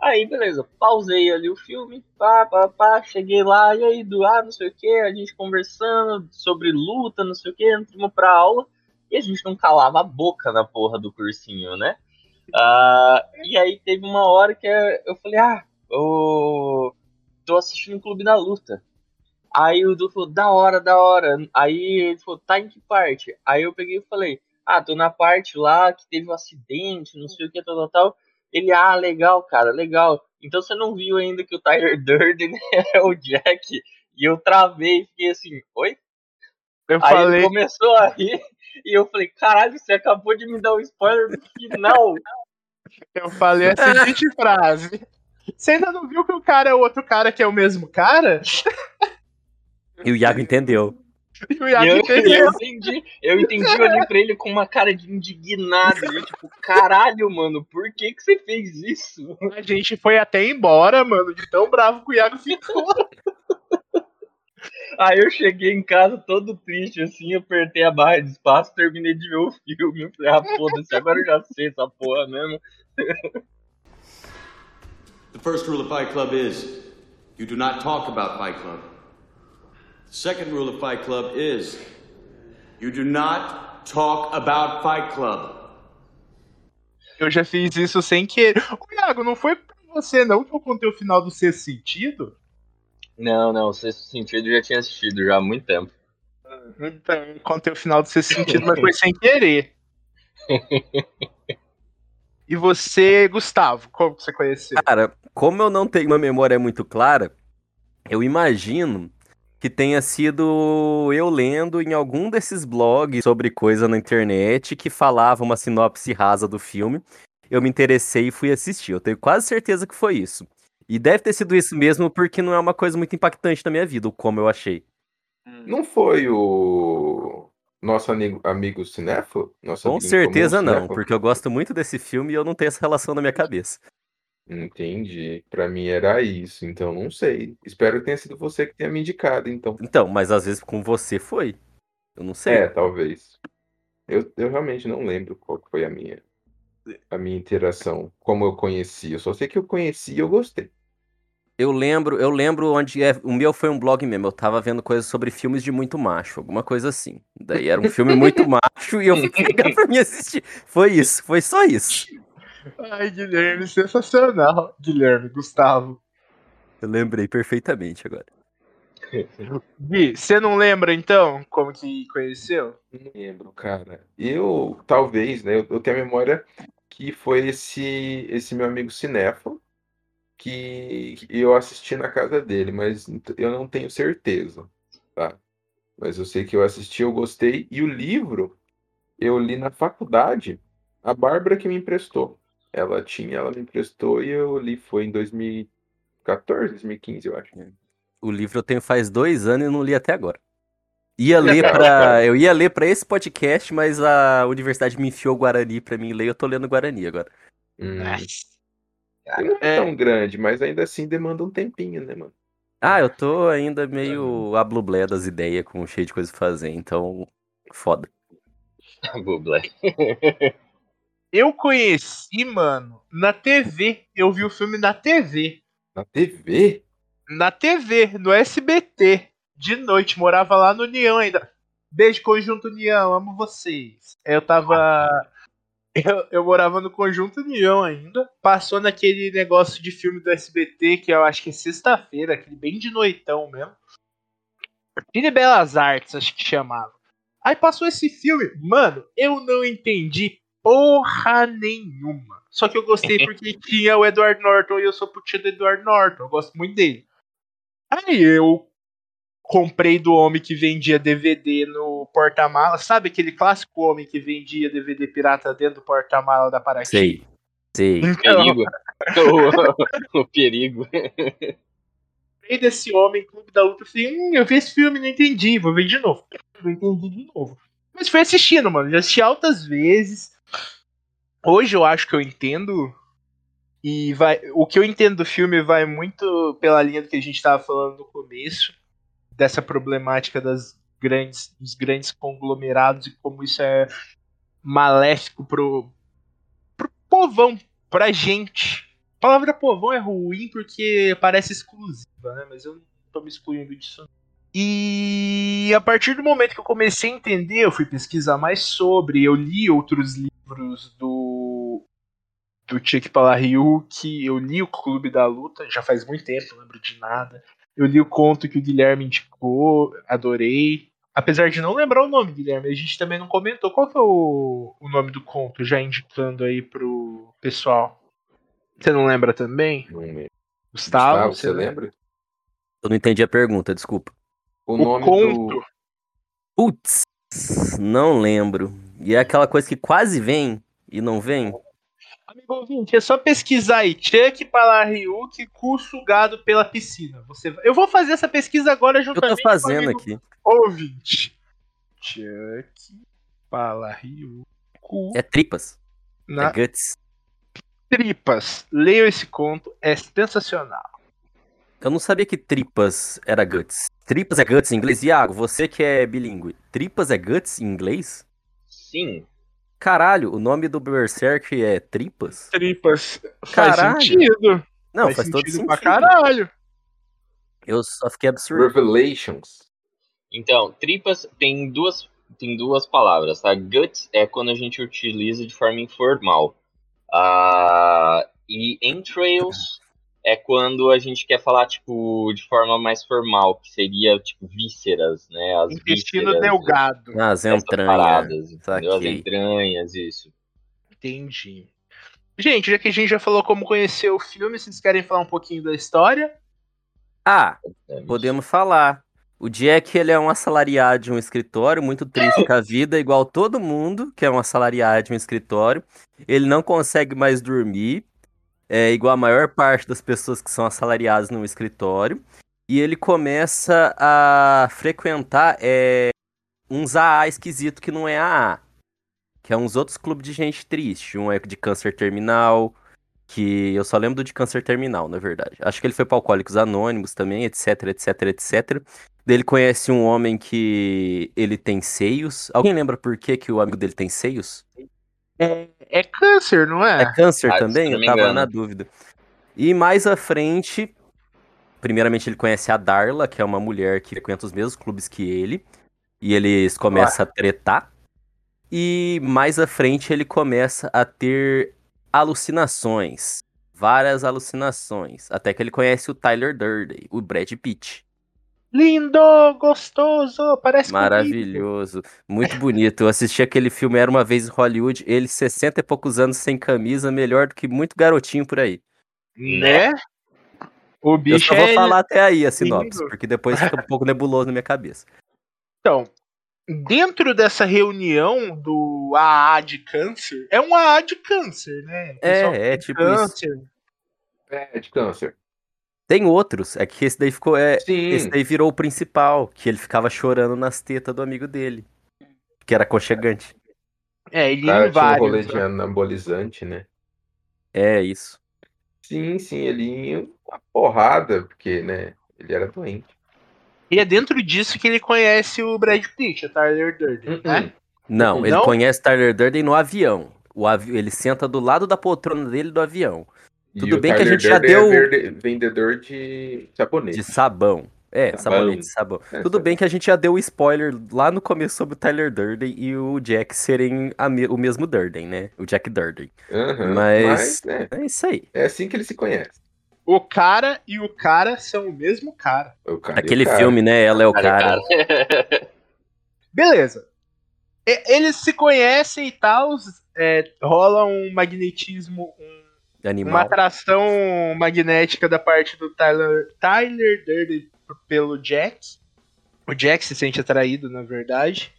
[SPEAKER 3] Aí, beleza, pausei ali o filme, pá, pá, pá, cheguei lá, e aí, do ah, não sei o que, a gente conversando sobre luta, não sei o que, entramos pra aula, e a gente não calava a boca na porra do cursinho, né? Uh, e aí teve uma hora que eu falei, ah, eu tô assistindo o Clube da Luta. Aí o Du falou, da hora, da hora. Aí ele falou, tá em que parte? Aí eu peguei e falei, ah, tô na parte lá que teve um acidente, não sei o que, tal, tal, tal. Ele, ah, legal, cara, legal. Então você não viu ainda que o Tyler Durden é o Jack? E eu travei e fiquei assim, oi?
[SPEAKER 1] Eu
[SPEAKER 3] Aí
[SPEAKER 1] falei.
[SPEAKER 3] ele começou a rir e eu falei, caralho, você acabou de me dar um spoiler no final.
[SPEAKER 1] Eu falei a seguinte frase. Você ainda não viu que o cara é o outro cara que é o mesmo cara?
[SPEAKER 2] E o Iago entendeu.
[SPEAKER 1] E o Iago
[SPEAKER 3] eu,
[SPEAKER 1] entendeu.
[SPEAKER 3] eu entendi, eu entendi, eu olhei pra ele com uma cara de indignado. E eu, tipo, caralho, mano, por que que você fez isso?
[SPEAKER 1] A gente foi até embora, mano, de tão bravo que o Iago ficou.
[SPEAKER 3] Aí eu cheguei em casa todo triste, assim, apertei a barra de espaço, terminei de ver o filme. Eu falei, ah, foda-se, agora eu já sei essa porra mesmo.
[SPEAKER 5] The first rule of Fight Club is you do not talk about Fight Club. The second rule of Fight Club is you do not talk about Fight Club.
[SPEAKER 1] Eu já fiz isso sem querer. Ô, Iago, não foi pra você não que eu contei o final do sexto sentido?
[SPEAKER 3] Não, não, o sexto sentido eu já tinha assistido já há muito tempo.
[SPEAKER 1] Então, eu contei o final do sexto sentido, mas foi sem querer. E você, Gustavo, como que você conheceu?
[SPEAKER 2] Cara, como eu não tenho uma memória muito clara, eu imagino que tenha sido eu lendo em algum desses blogs sobre coisa na internet que falava uma sinopse rasa do filme. Eu me interessei e fui assistir. Eu tenho quase certeza que foi isso. E deve ter sido isso mesmo, porque não é uma coisa muito impactante na minha vida, o como eu achei.
[SPEAKER 4] Não foi o nosso amigo, amigo cinéfilo? Nosso
[SPEAKER 2] Com
[SPEAKER 4] amigo
[SPEAKER 2] certeza não,
[SPEAKER 4] cinéfilo?
[SPEAKER 2] porque eu gosto muito desse filme e eu não tenho essa relação na minha cabeça.
[SPEAKER 4] Entendi. Pra mim era isso, então não sei. Espero que tenha sido você que tenha me indicado, então.
[SPEAKER 2] Então, mas às vezes com você foi. Eu não sei.
[SPEAKER 4] É, talvez. Eu, eu realmente não lembro qual que foi a minha a minha interação, como eu conheci. Eu só sei que eu conheci e eu gostei.
[SPEAKER 2] Eu lembro, eu lembro onde é, o meu foi um blog mesmo. Eu tava vendo coisas sobre filmes de muito macho, alguma coisa assim. Daí era um filme muito macho e eu fui pegar pra mim assistir. Foi isso, foi só isso.
[SPEAKER 1] Ai, Guilherme, sensacional. Guilherme, Gustavo.
[SPEAKER 2] Eu lembrei perfeitamente agora.
[SPEAKER 1] Gui, você não lembra então como que conheceu?
[SPEAKER 4] Não lembro, cara. Eu, talvez, né? Eu, eu tenho a memória que foi esse esse meu amigo cinéfilo que, que eu assisti na casa dele, mas eu não tenho certeza, tá? Mas eu sei que eu assisti, eu gostei. E o livro eu li na faculdade, a Bárbara que me emprestou. Ela tinha, ela me emprestou e eu li, foi em 2014, 2015, eu acho.
[SPEAKER 2] O livro eu tenho faz dois anos e não li até agora. Ia ler
[SPEAKER 4] cara.
[SPEAKER 2] Eu ia ler pra esse podcast, mas a universidade me enfiou Guarani pra mim ler. Eu tô lendo Guarani agora.
[SPEAKER 4] Hum,
[SPEAKER 1] É.
[SPEAKER 4] não é
[SPEAKER 1] É.
[SPEAKER 4] tão grande, mas ainda assim demanda um tempinho, né, mano?
[SPEAKER 2] Ah, eu tô ainda meio ablublé das ideias, com cheio de coisa pra fazer, então. Foda.
[SPEAKER 3] Bublé.
[SPEAKER 1] Eu conheci, mano, na TV. Eu vi o filme na TV.
[SPEAKER 4] Na TV?
[SPEAKER 1] Na TV, no SBT. De noite, morava lá no União ainda. Beijo, Conjunto União, amo vocês. Eu tava. Eu, eu morava no Conjunto União ainda. Passou naquele negócio de filme do SBT, que eu acho que é sexta-feira, aquele bem de noitão mesmo. Cine Belas Artes, acho que chamava. Aí passou esse filme. Mano, eu não entendi porra nenhuma. Só que eu gostei porque tinha o Edward Norton e eu sou putinha do Edward Norton. Eu gosto muito dele. Aí eu comprei do homem que vendia DVD no porta-mala. Sabe aquele clássico homem que vendia DVD pirata dentro do porta-mala da Paraty?
[SPEAKER 2] Sei. Sei.
[SPEAKER 1] Então,
[SPEAKER 3] Perigo. o, o perigo.
[SPEAKER 1] comprei desse homem, Clube da Luta. Eu falei, hum, eu vi esse filme, não entendi, vou ver de novo. Não entendi de novo. Mas fui assistindo, mano. Já assisti altas vezes. Hoje eu acho que eu entendo. E vai, o que eu entendo do filme vai muito pela linha do que a gente tava falando no começo. Dessa problemática das grandes, dos grandes conglomerados e como isso é maléfico pro, pro povão, pra gente. A palavra povão é ruim porque parece exclusiva, né? Mas eu não tô me excluindo disso. E a partir do momento que eu comecei a entender, eu fui pesquisar mais sobre, eu li outros livros do do Chuck Palahniuk, eu li o Clube da Luta, já faz muito tempo, não lembro de nada. Eu li o conto que o Guilherme indicou, adorei. Apesar de não lembrar o nome, Guilherme, a gente também não comentou. Qual que é o, o nome do conto, já indicando aí pro pessoal? Você não lembra também?
[SPEAKER 4] Não lembro.
[SPEAKER 1] Gustavo,
[SPEAKER 4] Gustavo, você lembra?
[SPEAKER 2] Eu não entendi a pergunta, desculpa.
[SPEAKER 4] O,
[SPEAKER 1] O
[SPEAKER 4] nome
[SPEAKER 1] conto.
[SPEAKER 4] do.
[SPEAKER 2] Putz, não lembro. E é aquela coisa que quase vem e não vem.
[SPEAKER 1] Amigo ouvinte, é só pesquisar aí. Chuck Palahniuk, cu sugado pela piscina. Você... Eu vou fazer essa pesquisa agora
[SPEAKER 2] Eu
[SPEAKER 1] juntamente
[SPEAKER 2] tô
[SPEAKER 1] com o
[SPEAKER 2] fazendo aqui.
[SPEAKER 1] ouvinte. Chuck Palahniuk, cu
[SPEAKER 2] É tripas.
[SPEAKER 1] na
[SPEAKER 2] É guts.
[SPEAKER 1] tripas. Leiam esse conto, é sensacional.
[SPEAKER 2] Eu não sabia que tripas era guts. Tripas é guts em inglês? Iago, você que é bilíngue. Tripas é guts em inglês?
[SPEAKER 3] Sim.
[SPEAKER 2] Caralho, o nome do Berserk é tripas?
[SPEAKER 1] Tripas.
[SPEAKER 2] Caralho.
[SPEAKER 1] Faz sentido.
[SPEAKER 2] Não, faz, todo
[SPEAKER 1] sentido
[SPEAKER 2] sentido.
[SPEAKER 1] pra caralho.
[SPEAKER 2] Eu só fiquei absurdo.
[SPEAKER 4] Revelations.
[SPEAKER 3] Então, tripas tem duas, tem duas palavras, tá? Guts é quando a gente utiliza de forma informal. Ah, e entrails é quando a gente quer falar, tipo, de forma mais formal, que seria, tipo, vísceras, né? As
[SPEAKER 1] Intestino
[SPEAKER 3] vísceras,
[SPEAKER 1] delgado.
[SPEAKER 2] As
[SPEAKER 3] essas
[SPEAKER 2] entranhas.
[SPEAKER 3] paradas, entendeu? As entranhas, isso.
[SPEAKER 1] Entendi. Gente, já que a gente já falou como conhecer o filme, vocês querem falar um pouquinho da história?
[SPEAKER 2] Ah,
[SPEAKER 3] né?
[SPEAKER 2] podemos falar. O Jack, ele é um assalariado de um escritório, muito triste com a vida, igual todo mundo que é um assalariado de um escritório. Ele não consegue mais dormir, é igual a maior parte das pessoas que são assalariadas num escritório. E ele começa a frequentar é, uns AA esquisito que não é AA. Que é uns outros clubes de gente triste. Um é de câncer terminal, que eu só lembro do de câncer terminal, na verdade. Acho que ele foi para Alcoólicos Anônimos também, etc, etc, etc. Ele conhece um homem que ele tem seios. Alguém lembra por que, que o amigo dele tem seios?
[SPEAKER 1] É, é câncer, não é?
[SPEAKER 2] É câncer
[SPEAKER 3] Ah,
[SPEAKER 2] também? Eu tava
[SPEAKER 3] engano.
[SPEAKER 2] na dúvida. E mais à frente, primeiramente ele conhece a Darla, que é uma mulher que frequenta os mesmos clubes que ele. E eles começam a tretar. E mais à frente ele começa a ter alucinações. Várias alucinações. Até que ele conhece o Tyler Durden, o Brad Pitt.
[SPEAKER 1] Lindo, gostoso, parece comigo.
[SPEAKER 2] Maravilhoso. Muito bonito. Eu assisti aquele filme Era Uma Vez em Hollywood. Ele, 60 e poucos anos sem camisa, melhor do que muito garotinho por aí.
[SPEAKER 1] Né? O
[SPEAKER 2] Eu
[SPEAKER 1] bicho
[SPEAKER 2] só vou
[SPEAKER 1] é...
[SPEAKER 2] falar até aí a sinopse,
[SPEAKER 1] lindo.
[SPEAKER 2] porque depois fica um pouco nebuloso na minha cabeça.
[SPEAKER 1] Então, dentro dessa reunião do AA de câncer, é um AA de câncer, né?
[SPEAKER 2] É, é tipo isso.
[SPEAKER 1] câncer.
[SPEAKER 4] É, de câncer.
[SPEAKER 2] Tem outros, é que esse daí ficou. É,
[SPEAKER 4] Sim.
[SPEAKER 2] esse daí virou o principal, que ele ficava chorando nas tetas do amigo dele. Que era aconchegante.
[SPEAKER 1] É, ele
[SPEAKER 4] cara
[SPEAKER 1] em
[SPEAKER 4] tinha um rolê
[SPEAKER 1] vários.
[SPEAKER 4] de
[SPEAKER 1] né?
[SPEAKER 4] anabolizante, né?
[SPEAKER 2] É isso.
[SPEAKER 4] Sim, sim, ele ia uma porrada, porque, né, ele era doente.
[SPEAKER 1] E é dentro disso que ele conhece o Brad Pitt, o Tyler Durden,
[SPEAKER 4] Hum,
[SPEAKER 1] né?
[SPEAKER 2] Não, ele
[SPEAKER 1] Não?
[SPEAKER 2] conhece Tyler Durden no avião. O avi... Ele senta do lado da poltrona dele do avião. Tudo bem que a gente já
[SPEAKER 4] Durden é
[SPEAKER 2] deu-
[SPEAKER 4] verde- vendedor de sabonete.
[SPEAKER 2] De sabão. É,
[SPEAKER 4] Sabão.
[SPEAKER 2] sabonete de sabão.
[SPEAKER 4] É,
[SPEAKER 2] Tudo
[SPEAKER 4] sabão.
[SPEAKER 2] bem que a gente já deu o spoiler lá no começo sobre o Tyler Durden e o Jack serem a me- o mesmo Durden, né? O Jack Durden.
[SPEAKER 4] Aham,
[SPEAKER 2] Mas-
[SPEAKER 4] Mas, né,
[SPEAKER 2] É isso aí.
[SPEAKER 4] é assim que ele se conhece.
[SPEAKER 1] O cara e o cara são o mesmo cara.
[SPEAKER 4] O cara o
[SPEAKER 2] Aquele
[SPEAKER 4] cara.
[SPEAKER 2] filme, né? Ela é o
[SPEAKER 3] Cara,
[SPEAKER 2] cara.
[SPEAKER 1] Beleza. Eles se conhecem e tal, é, rola um magnetismo, um- uma
[SPEAKER 2] Animal.
[SPEAKER 1] atração magnética da parte do Tyler, Tyler Durden pelo Jack. O Jack se sente atraído, na verdade.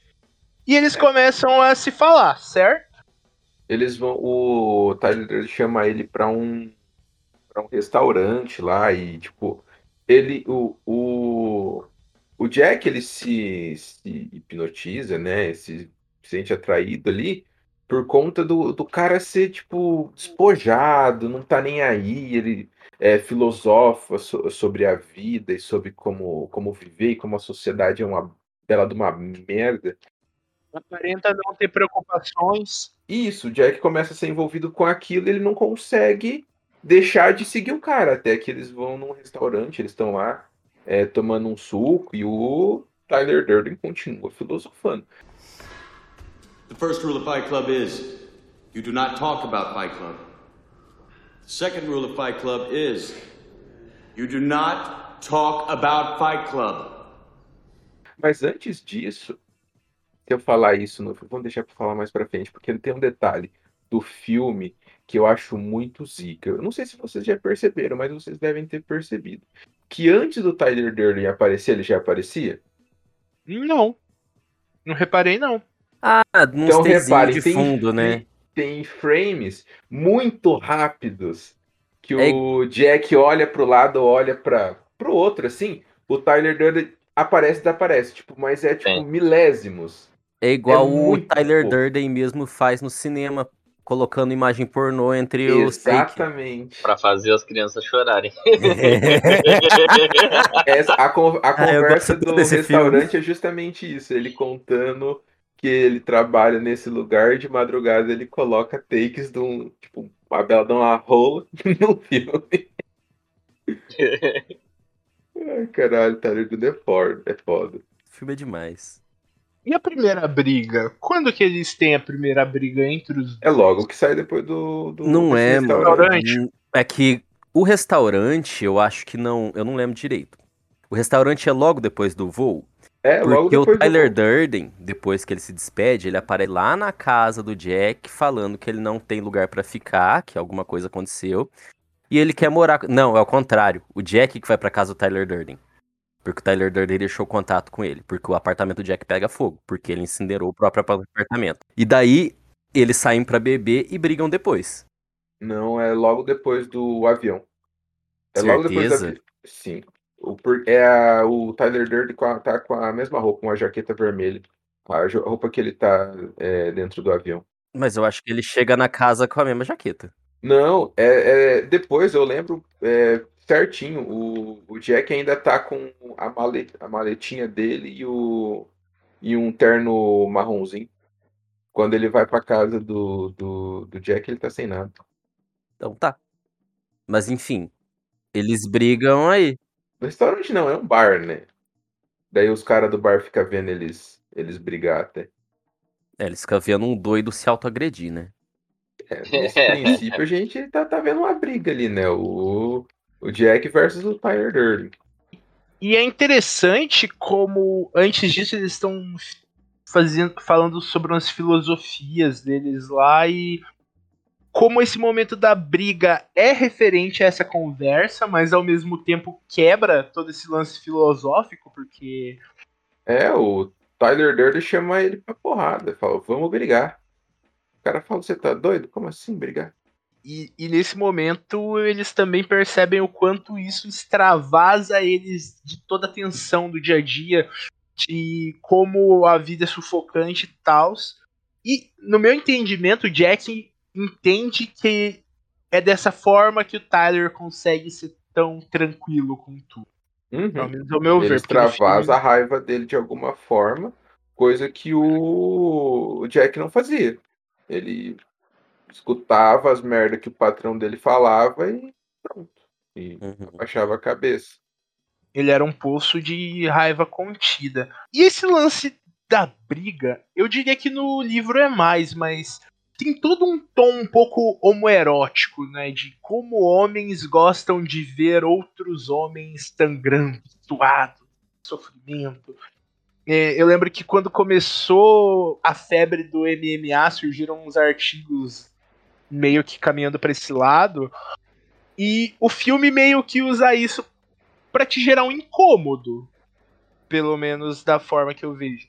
[SPEAKER 1] E eles começam a se falar, certo?
[SPEAKER 4] Eles vão. O Tyler Durden chama ele pra um para um restaurante lá e tipo ele o, o, o Jack ele se, se hipnotiza, né? Se sente atraído ali por conta do, do cara ser tipo despojado, não tá nem aí, ele é, filosofa so- sobre a vida e sobre como, como viver e como a sociedade é uma bela de uma merda.
[SPEAKER 1] Aparenta não ter preocupações.
[SPEAKER 4] Isso, o Jack começa a ser envolvido com aquilo e ele não consegue deixar de seguir o cara. Até que eles vão num restaurante, eles estão lá é, tomando um suco e o Tyler Durden continua filosofando.
[SPEAKER 5] The first rule of Fight Club is you do not talk about Fight Club. The second rule of Fight Club is you do not talk about Fight Club.
[SPEAKER 4] Mas antes disso, se eu falar isso, no, vamos deixar para falar mais para frente, porque tem um detalhe do filme que eu acho muito zica. Eu não sei se vocês já perceberam, mas vocês devem ter percebido que antes do Tyler Durden aparecer, ele já aparecia.
[SPEAKER 1] Não. Não reparei, não.
[SPEAKER 2] Ah, num
[SPEAKER 4] Então repare,
[SPEAKER 2] de
[SPEAKER 4] tem,
[SPEAKER 2] fundo, né?
[SPEAKER 4] tem frames muito rápidos que
[SPEAKER 2] É
[SPEAKER 4] o Jack olha pro lado, olha para pro outro, assim. O Tyler Durden aparece e desaparece, tipo, mas é tipo
[SPEAKER 3] Sim.
[SPEAKER 4] milésimos.
[SPEAKER 2] É igual
[SPEAKER 4] É
[SPEAKER 2] o Tyler
[SPEAKER 4] pouco.
[SPEAKER 2] Durden mesmo faz no cinema, colocando imagem pornô entre os take.
[SPEAKER 4] Exatamente.
[SPEAKER 3] Pra fazer as crianças chorarem.
[SPEAKER 4] Essa, a, a
[SPEAKER 2] Ah,
[SPEAKER 4] conversa
[SPEAKER 2] gosto
[SPEAKER 4] do
[SPEAKER 2] desse
[SPEAKER 4] restaurante é justamente isso. Ele contando que ele trabalha nesse lugar e de madrugada ele coloca takes de um, tipo, uma bela de uma rola no filme. Ai, caralho, Tyler Durden é foda, é foda.
[SPEAKER 2] O filme é demais.
[SPEAKER 1] E a primeira briga? Quando que eles têm a primeira briga entre os
[SPEAKER 4] É logo que sai depois do, do
[SPEAKER 2] Não é, mano.
[SPEAKER 1] restaurante.
[SPEAKER 2] É que o restaurante, eu acho que não. Eu não lembro direito. O restaurante é logo depois do voo.
[SPEAKER 4] É,
[SPEAKER 2] Porque o
[SPEAKER 4] do
[SPEAKER 2] Tyler
[SPEAKER 4] voo.
[SPEAKER 2] Durden, depois que ele se despede, ele aparece lá na casa do Jack falando que ele não tem lugar pra ficar, que alguma coisa aconteceu. E ele quer morar. Não, é o contrário. O Jack que vai pra casa do Tyler Durden. Porque o Tyler Durden deixou contato com ele. Porque o apartamento do Jack pega fogo. Porque ele incinerou o próprio apartamento. E daí, eles saem pra beber e brigam depois.
[SPEAKER 4] Não, é logo depois do avião. É logo depois do
[SPEAKER 2] Certeza?
[SPEAKER 4] avião. Sim. O, é a- o Tyler Durden com a- tá com a mesma roupa, uma jaqueta vermelha. A roupa que ele tá é, dentro do avião.
[SPEAKER 2] Mas eu acho que ele chega na casa com a mesma jaqueta.
[SPEAKER 4] Não, é, é- depois eu lembro é, certinho. O, o Jack ainda tá com a, male- a maletinha dele e, o, e um terno marronzinho. Quando ele vai pra casa do, do, do Jack, ele tá sem nada.
[SPEAKER 2] Então tá. Mas enfim, eles brigam aí.
[SPEAKER 4] No restaurante não, é um bar, né? Daí os caras do bar ficam vendo eles, eles brigar até.
[SPEAKER 2] É, eles ficam vendo um doido se autoagredir, né?
[SPEAKER 4] É, nesse princípio a gente tá, tá vendo uma briga ali, né? O, o Jack versus o Tyler Durden.
[SPEAKER 1] E é interessante como antes disso eles estão fazendo, falando sobre umas filosofias deles lá e como esse momento da briga é referente a essa conversa, mas ao mesmo tempo quebra todo esse lance filosófico, porque
[SPEAKER 4] É, o Tyler Durden chama ele pra porrada. Fala, vamos brigar. O cara fala, você tá doido? Como assim brigar?
[SPEAKER 1] E, e nesse momento eles também percebem o quanto isso extravasa eles de toda a tensão do dia a dia, de como a vida é sufocante e tal. E no meu entendimento, o Jack entende que é dessa forma que o Tyler consegue ser tão tranquilo com tudo.
[SPEAKER 4] Uhum.
[SPEAKER 1] Pelo menos ao meu
[SPEAKER 4] Ele
[SPEAKER 1] ver.
[SPEAKER 4] extravasa a raiva dele de alguma forma, coisa que o, o Jack não fazia. Ele escutava as merdas que o patrão dele falava e pronto. E
[SPEAKER 2] Uhum.
[SPEAKER 4] baixava a cabeça.
[SPEAKER 1] ele era um poço de raiva contida. E esse lance da briga, eu diria que no livro é mais, mas tem todo um tom um pouco homoerótico, né? De como homens gostam de ver outros homens sangrando, suados, sofrimento. É, eu lembro que quando começou a febre do MMA, surgiram uns artigos meio que caminhando para esse lado. E o filme meio que usa isso pra te gerar um incômodo. Pelo menos da forma que eu vejo.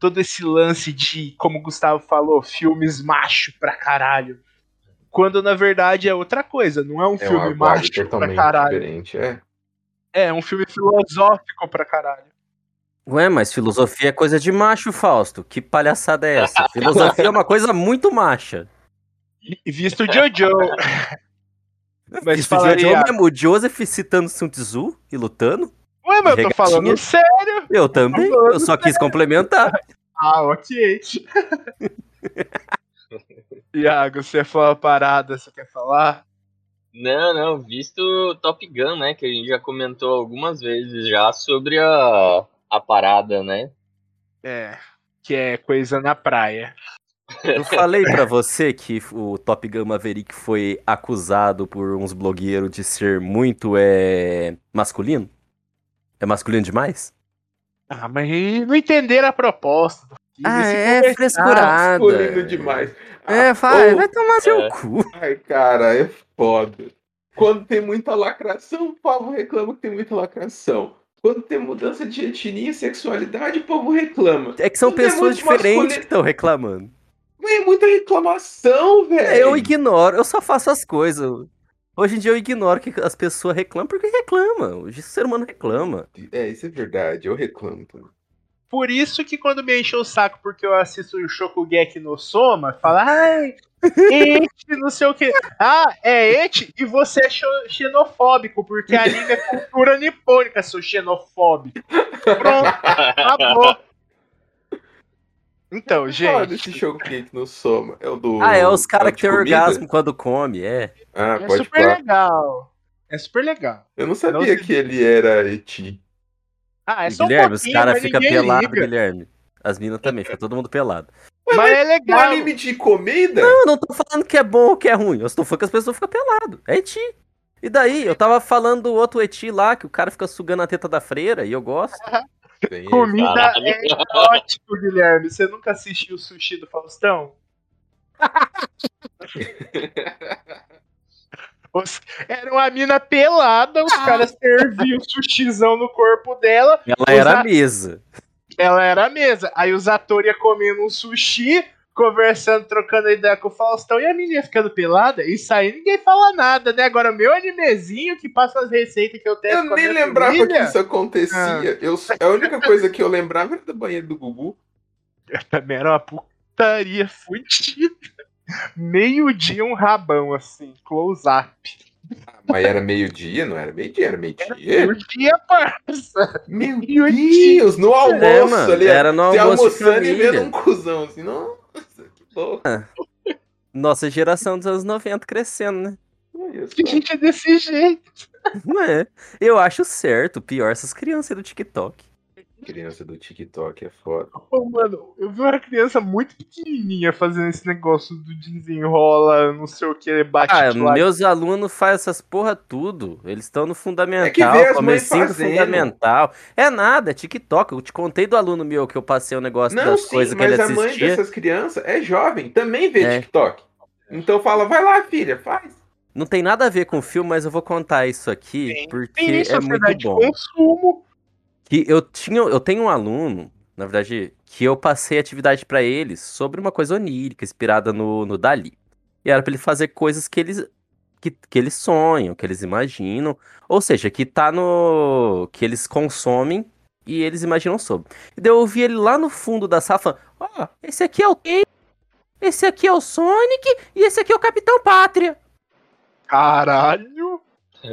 [SPEAKER 1] Todo esse lance de, como o Gustavo falou, filmes macho pra caralho. Quando na verdade é outra coisa, não é um
[SPEAKER 4] É
[SPEAKER 1] filme macho pra caralho.
[SPEAKER 4] diferente. É.
[SPEAKER 1] É um filme filosófico pra caralho.
[SPEAKER 2] Ué, mas filosofia é coisa de macho, Fausto. Que palhaçada é essa? Filosofia é uma coisa muito macha.
[SPEAKER 1] E visto o Jojo. Mas
[SPEAKER 2] Isso
[SPEAKER 1] falaria-
[SPEAKER 2] Jojo mesmo, o Joseph citando Sun Tzu e lutando?
[SPEAKER 1] Ué, mas eu tô falando sério.
[SPEAKER 2] Eu também, eu só quis complementar.
[SPEAKER 1] Ah, ok. Iago, você falou uma parada, você quer falar?
[SPEAKER 3] Não, não, visto Top Gun, né? Que a gente já comentou algumas vezes já sobre a, a parada, né?
[SPEAKER 1] É, que é coisa na praia.
[SPEAKER 2] Eu falei pra você que o Top Gun Maverick foi acusado por uns blogueiros de ser muito é, masculino? É masculino demais?
[SPEAKER 1] Ah, mas não entenderam a proposta. do filme,
[SPEAKER 2] Ah, é frescurada.
[SPEAKER 4] Masculino demais.
[SPEAKER 2] É,
[SPEAKER 4] Ah,
[SPEAKER 2] vai,
[SPEAKER 4] ô,
[SPEAKER 2] vai tomar seu
[SPEAKER 3] É.
[SPEAKER 2] cu.
[SPEAKER 4] Ai, cara, é foda. Quando tem muita lacração, o povo reclama que tem muita lacração. Quando tem mudança de etnia e sexualidade, o povo reclama.
[SPEAKER 2] É que são
[SPEAKER 4] é
[SPEAKER 2] pessoas diferentes
[SPEAKER 4] masculino.
[SPEAKER 2] que estão reclamando.
[SPEAKER 4] Mas é muita reclamação, velho.
[SPEAKER 2] Eu ignoro, eu só faço as coisas. Hoje em dia eu ignoro que as pessoas reclamam porque reclamam. Hoje o ser humano reclama.
[SPEAKER 4] É, isso é verdade, eu reclamo. também.
[SPEAKER 1] Por isso que quando me enche o saco porque eu assisto o Shokugeki no Soma, fala, ai, ete, não sei o que. Ah, é ete e você é xenofóbico, porque anime é cultura nipônica, seu xenofóbico. Pronto, acabou. Então,
[SPEAKER 4] Fala
[SPEAKER 1] gente,
[SPEAKER 4] desse jogo que não soma. É o do.
[SPEAKER 2] Ah, é os caras
[SPEAKER 4] é
[SPEAKER 2] que tem orgasmo quando come, é.
[SPEAKER 4] Ah,
[SPEAKER 1] é
[SPEAKER 4] pode
[SPEAKER 1] super
[SPEAKER 4] falar.
[SPEAKER 1] legal. É super legal.
[SPEAKER 4] Eu não sabia
[SPEAKER 1] Não
[SPEAKER 4] que ele era eti.
[SPEAKER 1] Ah, é só um
[SPEAKER 2] Guilherme, os
[SPEAKER 1] pouquinho,
[SPEAKER 2] caras
[SPEAKER 1] mas
[SPEAKER 2] ficam pelados. Guilherme. As minas também, fica todo mundo pelado.
[SPEAKER 1] Mas é
[SPEAKER 4] Um
[SPEAKER 1] legal.
[SPEAKER 4] anime de comida?
[SPEAKER 2] Não, eu não tô falando que é bom ou que é ruim. Eu estou falando que as pessoas ficam peladas. É eti. E daí? Eu tava falando do outro eti lá, que o cara fica sugando a teta da freira, e eu gosto.
[SPEAKER 1] Comida
[SPEAKER 3] Caralho.
[SPEAKER 1] é ótimo, Guilherme. Você nunca assistiu o sushi do Faustão? Os- Era uma mina pelada, os caras serviam sushizão no corpo dela,
[SPEAKER 2] Ela era
[SPEAKER 1] a-
[SPEAKER 2] a mesa.
[SPEAKER 1] ela era a mesa. Aí os atores iam comendo um sushi, conversando, trocando ideia com o Faustão, e a menina ficando pelada. Isso aí ninguém fala nada, né? Agora, meu animezinho que passa as receitas que eu testo
[SPEAKER 4] Eu
[SPEAKER 1] com a
[SPEAKER 4] nem
[SPEAKER 1] minha
[SPEAKER 4] lembrava
[SPEAKER 1] família,
[SPEAKER 4] que isso acontecia. Eu, a única coisa que eu lembrava era do banheiro do Gugu.
[SPEAKER 1] Também era uma putaria fudida. Meio-dia um rabão, assim, close-up.
[SPEAKER 4] Ah, mas era meio-dia, não era meio-dia, era meio-dia.
[SPEAKER 1] Meio-dia, parça.
[SPEAKER 4] Meu
[SPEAKER 1] meio-dia.
[SPEAKER 4] Deus, no almoço
[SPEAKER 2] É, mano,
[SPEAKER 4] ali.
[SPEAKER 2] era no almoço de
[SPEAKER 4] almoçando e vendo
[SPEAKER 2] família.
[SPEAKER 4] um cuzão assim. Nossa, que louco.
[SPEAKER 2] Nossa geração dos anos 90 crescendo, né?
[SPEAKER 1] Que gente é desse jeito.
[SPEAKER 2] Não é? Eu acho certo, pior essas crianças do TikTok.
[SPEAKER 4] Criança do TikTok é foda.
[SPEAKER 1] Ô, mano, eu vi uma criança muito pequenininha fazendo esse negócio do desenrola, não sei o que, bate
[SPEAKER 2] Ah,
[SPEAKER 1] lá.
[SPEAKER 2] meus alunos fazem essas porra tudo. Eles estão no
[SPEAKER 4] É que
[SPEAKER 2] fundamental,
[SPEAKER 4] mães
[SPEAKER 2] comecinho do fundamental. É nada, é TikTok. Eu te contei do aluno meu que eu passei o negócio
[SPEAKER 4] Não,
[SPEAKER 2] das
[SPEAKER 4] sim,
[SPEAKER 2] coisas que
[SPEAKER 4] mas
[SPEAKER 2] ele
[SPEAKER 4] a mãe
[SPEAKER 2] assistia.
[SPEAKER 4] dessas crianças é jovem, também vê
[SPEAKER 2] É.
[SPEAKER 4] TikTok. Então fala, vai lá, filha, faz.
[SPEAKER 2] Não tem nada a ver com o filme, mas eu vou contar isso aqui
[SPEAKER 1] Tem-
[SPEAKER 2] porque
[SPEAKER 1] Tem
[SPEAKER 2] é muito
[SPEAKER 1] de
[SPEAKER 2] bom.
[SPEAKER 1] consumo.
[SPEAKER 2] Que eu tinha, eu tenho um aluno, na verdade, que eu passei atividade pra eles sobre uma coisa onírica, inspirada no, no Dali. E era pra ele fazer coisas que eles que, que eles sonham, que eles imaginam, ou seja, que tá no que eles consomem e eles imaginam sobre. E daí eu ouvi ele lá no fundo da sala "Ó, esse aqui é o Tails, esse aqui é o Sonic e esse aqui é o Capitão Pátria".
[SPEAKER 1] Caralho.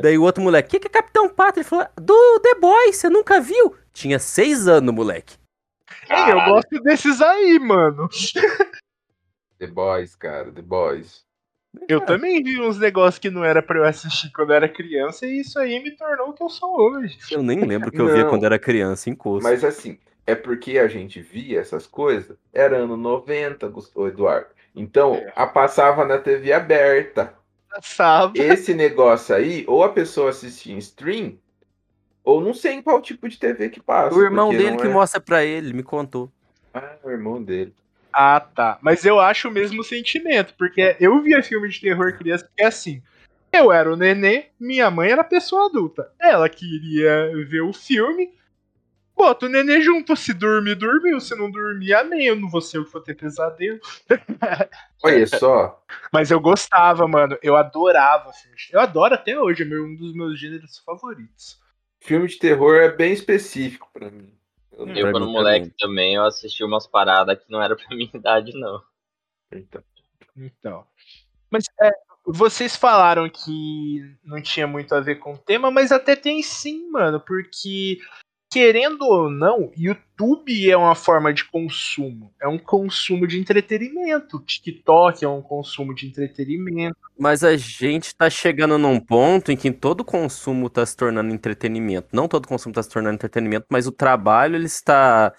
[SPEAKER 2] Daí o outro moleque, que que é Capitão Pátria? Ele falou: "Do The Boys, você nunca viu?". Tinha seis anos, moleque.
[SPEAKER 1] Ei, eu gosto desses aí, mano.
[SPEAKER 4] The Boys, cara, The Boys.
[SPEAKER 1] Eu também vi uns negócios que não era pra eu assistir quando eu era criança e isso aí me tornou o que eu sou hoje.
[SPEAKER 2] Eu nem lembro o que eu via quando era criança, encosto.
[SPEAKER 4] Mas assim, é porque a gente via essas coisas, era ano 90, Gustavo Eduardo. Então,
[SPEAKER 1] É.
[SPEAKER 4] a passava na TV aberta.
[SPEAKER 1] Passava.
[SPEAKER 4] Esse negócio aí, ou a pessoa assistia em stream, ou não sei em qual tipo de TV que passa.
[SPEAKER 2] o irmão
[SPEAKER 4] porque
[SPEAKER 2] dele
[SPEAKER 4] não
[SPEAKER 2] que
[SPEAKER 4] é-
[SPEAKER 2] mostra pra ele, me contou.
[SPEAKER 4] Ah, o irmão dele.
[SPEAKER 1] Ah, tá. Mas eu acho o mesmo sentimento, porque eu via filme de terror criança que é assim. Eu era o nenê, minha mãe era pessoa adulta. Ela queria ver o filme, bota o nenê junto. Se dormir, dormiu. Se não dormir, amém. Eu não vou ser o que for ter pesadelo.
[SPEAKER 4] Olha só,
[SPEAKER 1] Mas eu gostava, mano. Eu adorava filme. de- Eu adoro até hoje, é um dos meus gêneros favoritos.
[SPEAKER 4] filme de terror é bem específico pra mim. Eu
[SPEAKER 3] Eu,
[SPEAKER 2] Pra
[SPEAKER 3] quando moleque também, eu assisti umas paradas que não era pra minha idade, não.
[SPEAKER 4] Então,
[SPEAKER 1] Então. Mas é, vocês falaram que não tinha muito a ver com o tema, mas até tem sim, mano, porque querendo ou não, YouTube é uma forma de consumo. É um consumo de entretenimento. TikTok é um consumo de entretenimento.
[SPEAKER 2] Mas a gente tá chegando num ponto em que todo consumo tá se tornando entretenimento. Não todo consumo tá se tornando entretenimento, mas o trabalho ele está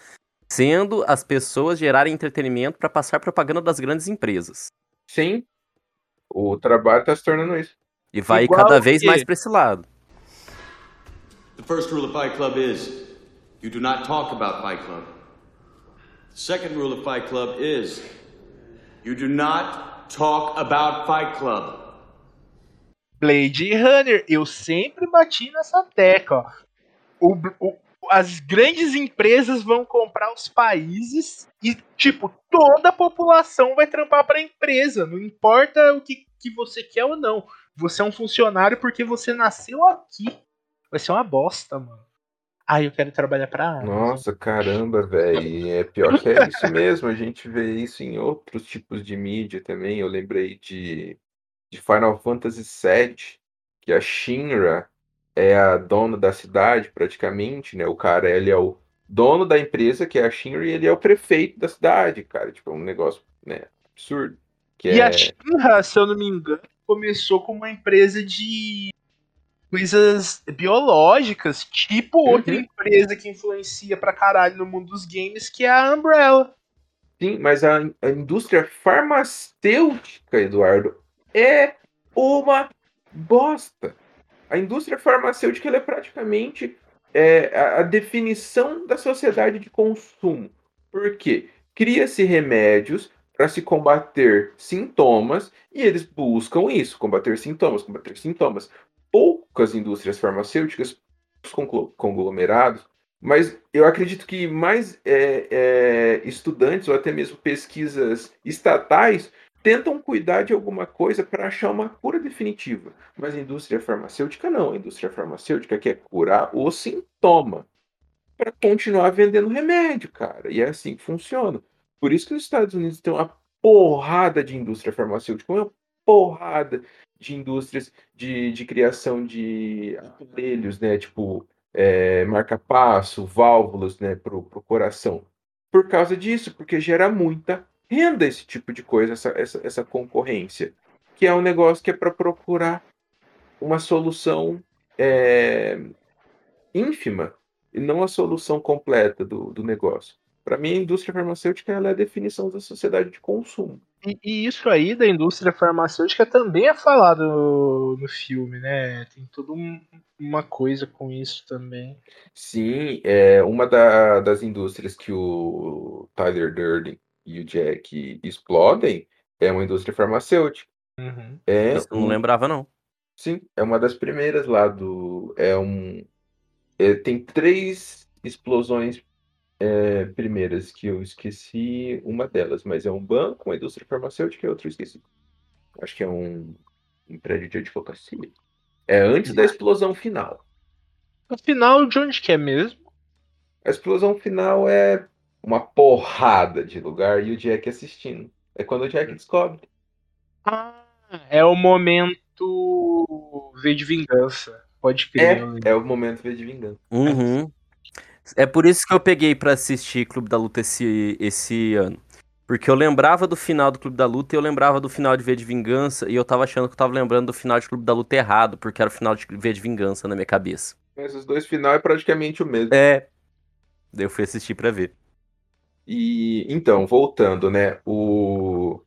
[SPEAKER 2] sendo as pessoas gerarem entretenimento para passar propaganda das grandes empresas.
[SPEAKER 4] Sim. O trabalho tá se tornando isso.
[SPEAKER 2] E vai
[SPEAKER 1] Igual
[SPEAKER 2] cada vez
[SPEAKER 1] quê?
[SPEAKER 2] mais pra esse lado.
[SPEAKER 5] The first rule of Fight Club is you do not talk about Fight Club. The second rule of Fight Club is you do not talk about Fight Club.
[SPEAKER 1] Blade Runner, eu sempre bati nessa tecla. O, o- as grandes empresas vão comprar os países e, tipo, toda a população vai trampar pra empresa. Não importa o que, que você quer ou não. Você é um funcionário porque você nasceu aqui. Vai ser uma bosta, mano. Ai, eu quero trabalhar pra Amazon.
[SPEAKER 4] Nossa, caramba, velho. É pior que é isso mesmo. A gente vê isso em outros tipos de mídia também. Eu lembrei de, de Final Fantasy VII, que a Shinra é a dona da cidade, praticamente, né? O cara, ele é o dono da empresa, que é a Shinra, e ele é o prefeito da cidade, cara. Tipo, é um negócio, né, absurdo. Que
[SPEAKER 1] E
[SPEAKER 4] é...
[SPEAKER 1] a Shinra, se eu não me engano, começou como uma empresa de coisas biológicas, tipo outra
[SPEAKER 4] Uhum.
[SPEAKER 1] empresa que influencia pra caralho no mundo dos games, que é a Umbrella.
[SPEAKER 4] Sim, mas a, a indústria farmacêutica, Eduardo, é uma bosta. A indústria farmacêutica é praticamente é, a, a definição da sociedade de consumo. Por quê? Cria-se remédios para se combater sintomas e eles buscam isso, combater sintomas, combater sintomas. Poucas indústrias farmacêuticas, os conglomerados, mas eu acredito que mais é, é, estudantes ou até mesmo pesquisas estatais tentam cuidar de alguma coisa para achar uma cura definitiva. Mas a indústria farmacêutica não. A indústria farmacêutica quer curar o sintoma para continuar vendendo remédio, cara. E é assim que funciona. Por isso que os Estados Unidos têm uma porrada de indústria farmacêutica, uma porrada de indústrias de, de criação de aparelhos, né? Tipo, é, marca-passo, válvulas, né, pro, pro coração. Por causa disso, porque gera muita renda esse tipo de coisa, essa, essa, essa concorrência. Que é um negócio que é para procurar uma solução é, ínfima e não a solução completa do, do negócio. Para mim, a indústria farmacêutica ela é a definição da sociedade de consumo.
[SPEAKER 1] E, e isso aí da indústria farmacêutica também é falado no, no filme, né? Tem toda um- uma coisa com isso também.
[SPEAKER 4] Sim, é uma da- das indústrias que o Tyler Durden e o Jack explodem é uma indústria farmacêutica.
[SPEAKER 1] Uhum.
[SPEAKER 4] É
[SPEAKER 2] não
[SPEAKER 4] um-
[SPEAKER 2] lembrava, não.
[SPEAKER 4] Sim, é uma das primeiras lá do. É um. é, tem três explosões é, primeiras que eu esqueci uma delas, mas é um banco, uma indústria farmacêutica e outra eu esqueci. Acho que é um, um prédio de advocacia. É antes da explosão final.
[SPEAKER 1] Afinal, de onde que é mesmo?
[SPEAKER 4] A explosão final é uma porrada de lugar e o Jack assistindo. É quando o Jack descobre.
[SPEAKER 1] Ah, é o momento V de vingança. Pode crer.
[SPEAKER 4] É, é o momento V de vingança.
[SPEAKER 2] Uhum. É por isso que eu peguei pra assistir Clube da Luta esse, esse ano. Porque eu lembrava do final do Clube da Luta e eu lembrava do final de V de Vingança e eu tava achando que eu tava lembrando do final de Clube da Luta errado, porque era o final de V de Vingança na minha cabeça.
[SPEAKER 4] Mas os dois final é praticamente o mesmo.
[SPEAKER 2] É. Daí eu fui assistir pra ver.
[SPEAKER 4] E então, voltando, né? O,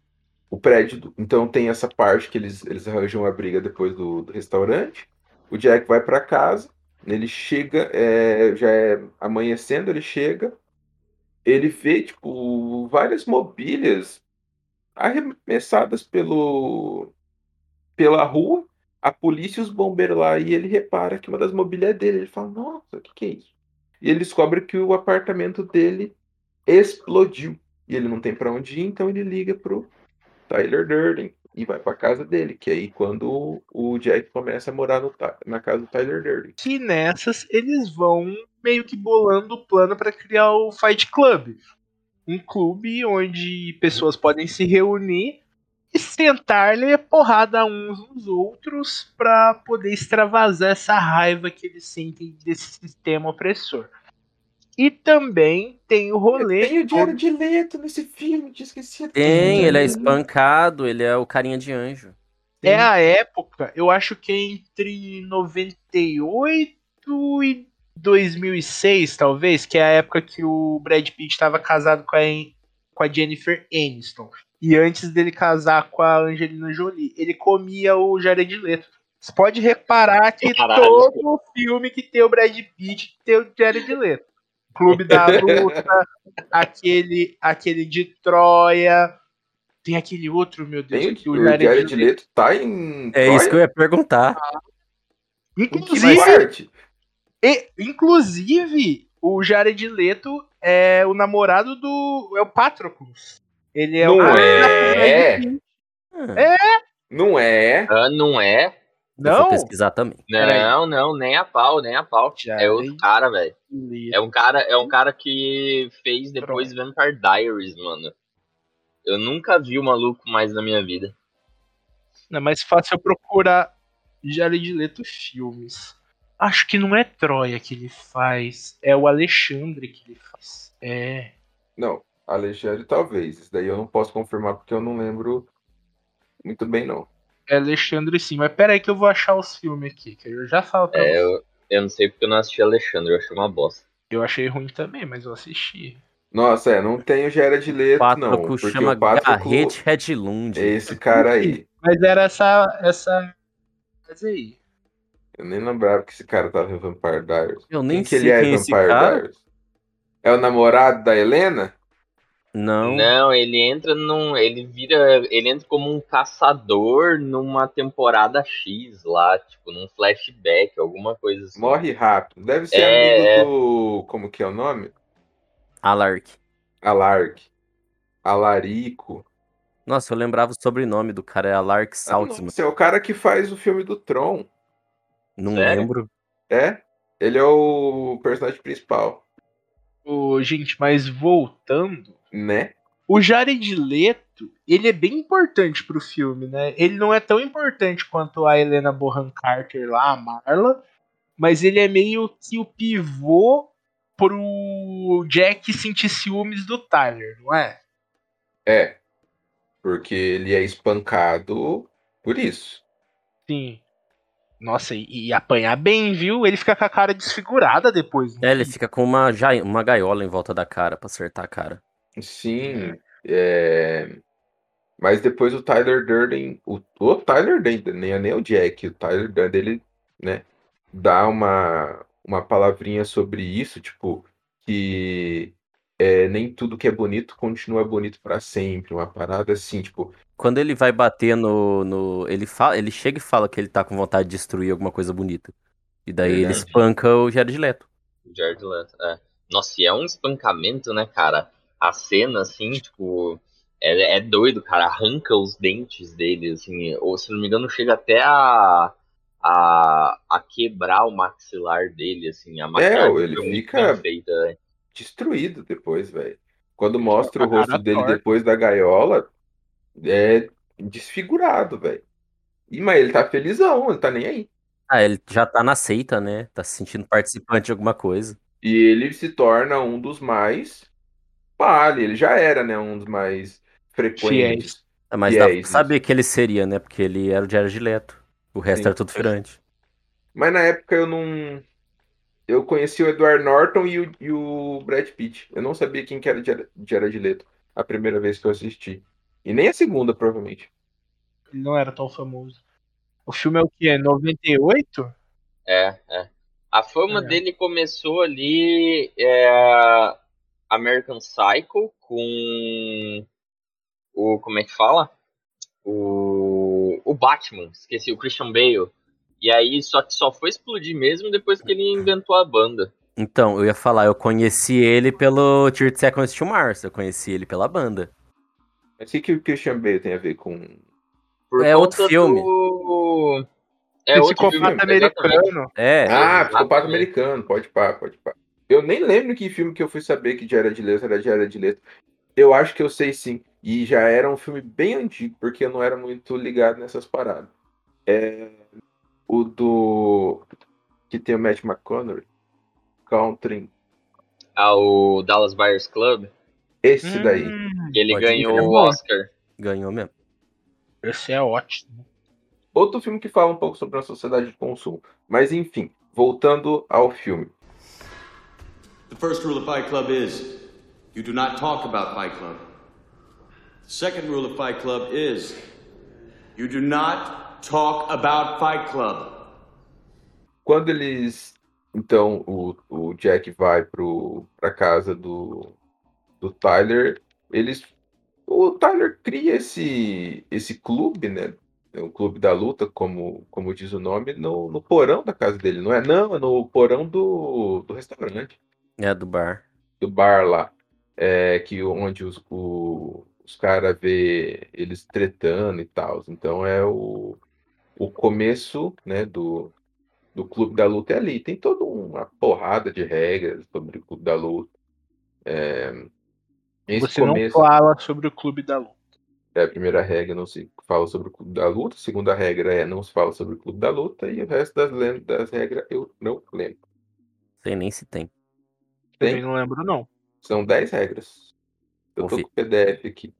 [SPEAKER 4] o prédio. Então tem essa parte que eles, eles arranjam a briga depois do, do restaurante. O Jack vai pra casa. Ele chega, é, já é amanhecendo, ele chega. Ele vê, tipo, várias mobílias arremessadas pelo, pela rua. A polícia e os bombeiros lá. E ele repara que uma das mobílias é dele. Ele fala: Nossa, o que, que é isso? E ele descobre que o apartamento dele explodiu. E ele não tem pra onde ir, então ele liga pro Tyler Durden e vai pra casa dele, que é aí quando o Jack começa a morar no na casa do Tyler Durden.
[SPEAKER 1] Que nessas eles vão meio que bolando o plano pra criar o Fight Club. Um clube onde pessoas podem se reunir e sentar-lhe porrada uns nos outros para poder extravasar essa raiva que eles sentem desse sistema opressor. E também tem o rolê.
[SPEAKER 4] Tem o Jared Leto nesse filme, te esqueci.
[SPEAKER 2] Tem, ele é espancado, ele é o carinha de anjo.
[SPEAKER 1] É a época, eu acho que é entre 98 e 2006, talvez, que é a época que o Brad Pitt estava casado com a, com a Jennifer Aniston. E antes dele casar com a Angelina Jolie, ele comia o Jared Leto. Você pode reparar que
[SPEAKER 3] Caralho.
[SPEAKER 1] todo filme que tem o Brad Pitt tem o Jared Leto. Clube da Luta, aquele, aquele de Troia. Tem aquele outro, meu Deus,
[SPEAKER 4] Tem
[SPEAKER 1] que
[SPEAKER 4] o,
[SPEAKER 1] o
[SPEAKER 4] o
[SPEAKER 1] Jared,
[SPEAKER 4] Jared
[SPEAKER 1] Leto.
[SPEAKER 4] Leto tá em.
[SPEAKER 2] É isso que eu ia perguntar.
[SPEAKER 4] Que
[SPEAKER 1] Inclusive? E, inclusive, o Jared Leto é o namorado do. É o Patroclus. Ele é
[SPEAKER 4] Não
[SPEAKER 1] o.
[SPEAKER 4] é?
[SPEAKER 2] Ah,
[SPEAKER 4] Não é?
[SPEAKER 3] Ah, não é?
[SPEAKER 2] Eu vou
[SPEAKER 1] Não?
[SPEAKER 2] pesquisar também.
[SPEAKER 3] Não, não, nem a pau, nem a pau.
[SPEAKER 1] Já
[SPEAKER 3] É outro cara, velho. É um cara, é um cara que fez depois
[SPEAKER 1] Pronto.
[SPEAKER 3] Vampire Diaries, mano. Eu nunca vi o maluco mais na minha vida.
[SPEAKER 1] Não é mais fácil eu procurar Jared Leto filmes. Acho que não é Troia que ele faz. É o Alexandre que ele faz. É.
[SPEAKER 4] Não, Alexandre talvez. Isso daí eu não posso confirmar porque eu não lembro muito bem, não.
[SPEAKER 1] É Alexandre sim. Mas pera aí que eu vou achar os filmes aqui. Que eu já falo pra
[SPEAKER 3] É,
[SPEAKER 1] você.
[SPEAKER 3] eu, eu não sei porque eu não assisti Alexandre, eu achei uma bosta.
[SPEAKER 1] Eu achei ruim também, mas eu assisti.
[SPEAKER 4] Nossa, é, não tem o Jared Leto, não.
[SPEAKER 2] Patroco
[SPEAKER 4] Porque
[SPEAKER 2] chama
[SPEAKER 4] o Patroco
[SPEAKER 2] Garrett Hedlund.
[SPEAKER 4] é esse cara aí.
[SPEAKER 1] Mas era essa. essa. Mas aí.
[SPEAKER 4] Eu nem lembrava que esse cara tava em Vampire Diaries.
[SPEAKER 2] Eu nem
[SPEAKER 4] Quem que
[SPEAKER 2] sei
[SPEAKER 4] ele é
[SPEAKER 2] quem
[SPEAKER 4] em
[SPEAKER 2] é esse
[SPEAKER 4] Vampire
[SPEAKER 2] cara.
[SPEAKER 4] Diaries? É o namorado da Helena?
[SPEAKER 2] Não.
[SPEAKER 3] Não, ele entra num. Ele vira. Ele entra como um caçador numa temporada X lá, tipo, num flashback, alguma coisa assim.
[SPEAKER 4] Morre rápido. Deve ser
[SPEAKER 3] É,
[SPEAKER 4] amigo do. Como que é o nome?
[SPEAKER 2] Alark.
[SPEAKER 4] Alark. Alarico.
[SPEAKER 2] Nossa, eu lembrava o sobrenome do cara, é Alark Saltzman.
[SPEAKER 4] Nossa, é o cara que faz o filme do Tron.
[SPEAKER 2] Não
[SPEAKER 3] Sério?
[SPEAKER 2] lembro.
[SPEAKER 4] É? Ele é o personagem principal,
[SPEAKER 1] Ô, gente, mas voltando.
[SPEAKER 4] Né?
[SPEAKER 1] O Jared Leto, ele é bem importante pro filme, né? Ele não é tão importante quanto a Helena Bonham Carter lá, a Marla, mas ele é meio que o pivô pro Jack sentir ciúmes do Tyler, não é?
[SPEAKER 4] É. Porque ele é espancado por isso.
[SPEAKER 1] Sim. Nossa, e, e apanhar bem, viu? Ele fica com a cara desfigurada depois. né?
[SPEAKER 2] É, ele fica com uma, uma gaiola em volta da cara pra acertar a cara.
[SPEAKER 4] Sim. é, Mas depois o Tyler Durden. O, o Tyler Durden, nem é nem o Jack. O Tyler Durden, ele, né? Dá uma, uma palavrinha sobre isso, tipo, que é, nem tudo que é bonito continua bonito pra sempre. Uma parada assim, tipo.
[SPEAKER 2] Quando ele vai bater no. no ele, fala, ele chega e fala que ele tá com vontade de destruir alguma coisa bonita. E daí ele
[SPEAKER 4] Verdade.
[SPEAKER 2] espanca o Jared Leto.
[SPEAKER 3] Jared Leto, é. Nossa, e é um espancamento, né, cara? A cena, assim, tipo, é, é doido, cara. Arranca os dentes dele, assim. Ou, se não me engano, chega até a, a, a quebrar o maxilar dele, assim. A maquiagem
[SPEAKER 4] ele fica-
[SPEAKER 3] feita, né?
[SPEAKER 4] destruído depois, velho. Quando mostra o rosto dele
[SPEAKER 1] torta.
[SPEAKER 4] depois da gaiola, é desfigurado, velho. E mas ele tá felizão, ele tá nem aí.
[SPEAKER 2] Ah, ele já tá na seita, né? Tá se sentindo participante de alguma coisa.
[SPEAKER 4] E ele se torna um dos mais pá, ele já era, né, um dos mais frequentes.
[SPEAKER 2] Mas dá
[SPEAKER 4] é
[SPEAKER 2] pra
[SPEAKER 4] isso.
[SPEAKER 2] saber que ele seria, né? Porque ele era o Jared Leto. O resto
[SPEAKER 4] Sim.
[SPEAKER 2] era tudo figurante.
[SPEAKER 4] Mas na época eu não eu conheci o Edward Norton e o, e o Brad Pitt. Eu não sabia quem que era Jared Jared Leto a primeira vez que eu assisti. E nem a segunda, provavelmente.
[SPEAKER 1] Ele não era tão famoso. O filme é o que? É 98?
[SPEAKER 3] É, é. A fama
[SPEAKER 1] É.
[SPEAKER 3] dele começou ali é, American Psycho com o como é que fala? O o Batman, esqueci o Christian Bale. E aí só que só foi explodir mesmo depois que ele inventou a banda.
[SPEAKER 2] Então, eu ia falar, eu conheci ele pelo 30 Seconds to Mars. Eu conheci ele pela banda.
[SPEAKER 4] Mas o que, que o Christian Bale tem a ver com.
[SPEAKER 3] Por
[SPEAKER 2] É outro filme.
[SPEAKER 3] do- É outro
[SPEAKER 1] Psicopata
[SPEAKER 3] filme, exatamente.
[SPEAKER 1] americano.
[SPEAKER 2] É,
[SPEAKER 4] Ah,
[SPEAKER 3] exatamente.
[SPEAKER 4] psicopata americano, pode pá, pode pá. Eu nem lembro que filme que eu fui saber que Jared Leto era Jared Leto. Eu acho que eu sei sim. E já era um filme bem antigo, porque eu não era muito ligado nessas paradas. É o do. que tem o Matt McConaughey, Country.
[SPEAKER 3] Ah, o Dallas Buyers Club,
[SPEAKER 4] Esse daí.
[SPEAKER 1] Hum,
[SPEAKER 3] que ele ganhou o Oscar.
[SPEAKER 2] Ganhou mesmo.
[SPEAKER 1] esse é ótimo.
[SPEAKER 4] Outro filme que fala um pouco sobre a sociedade de consumo. Mas enfim, voltando ao filme.
[SPEAKER 5] The first rule of Fight Club is you do not talk about Fight Club. The second rule of Fight Club is you do not talk about Fight Club.
[SPEAKER 4] Quando eles. Então, o, o Jack vai pro, pra casa do, do Tyler, eles. O Tyler cria esse, esse clube, né? O clube da luta, como, como diz o nome, no, no porão da casa dele, não é? Não, é no porão do, do restaurante,
[SPEAKER 2] É do bar.
[SPEAKER 4] do bar lá. É, que onde os, o- os caras vê eles tretando e tal. Então é o, o começo, né, do, do Clube da Luta é ali. Tem toda uma porrada de regras sobre o Clube da Luta. É, esse
[SPEAKER 1] Você não
[SPEAKER 4] começo
[SPEAKER 1] fala sobre o clube da luta.
[SPEAKER 4] é a primeira regra, não se fala sobre o Clube da Luta. A segunda regra é não se fala sobre o Clube da Luta. E o resto das, das regras eu não lembro.
[SPEAKER 2] Sei nem se tem.
[SPEAKER 1] Também não lembro, não.
[SPEAKER 4] São 10 regras. Eu tô
[SPEAKER 2] Confia.
[SPEAKER 4] com o PDF aqui.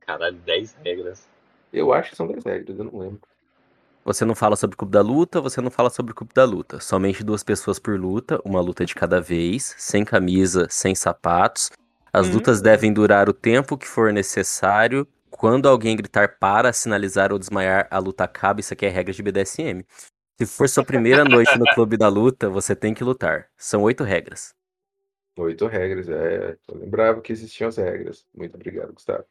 [SPEAKER 3] Caralho, 10 regras.
[SPEAKER 4] Eu acho que são 10 regras, eu não lembro.
[SPEAKER 2] Você não fala sobre o clube da luta, você não fala sobre o clube da luta. Somente duas pessoas por luta, uma luta de cada vez, sem camisa, sem sapatos. As
[SPEAKER 1] Hum.
[SPEAKER 2] lutas devem durar o tempo que for necessário. Quando alguém gritar para, sinalizar ou desmaiar, a luta acaba. Isso aqui é regra de BDSM. Se for sua primeira noite no clube da luta, você tem que lutar. São oito regras.
[SPEAKER 4] Oito regras, é. Eu lembrava que existiam as regras. Muito obrigado, Gustavo.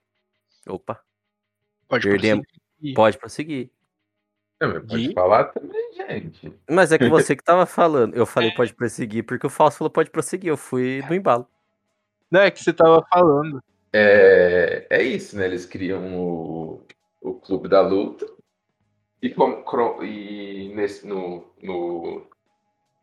[SPEAKER 2] Opa,
[SPEAKER 1] Pode
[SPEAKER 2] Perdemos.
[SPEAKER 1] prosseguir.
[SPEAKER 2] pode prosseguir.
[SPEAKER 4] É, mas pode
[SPEAKER 1] De?
[SPEAKER 4] falar também, gente.
[SPEAKER 2] Mas é que você que tava falando. Eu falei pode prosseguir porque o Fausto falou pode prosseguir. Eu fui no embalo.
[SPEAKER 1] Não, é que você tava falando.
[SPEAKER 4] É, é isso, né? Eles criam o, o Clube da Luta. E, com, cro- e nesse, no, no,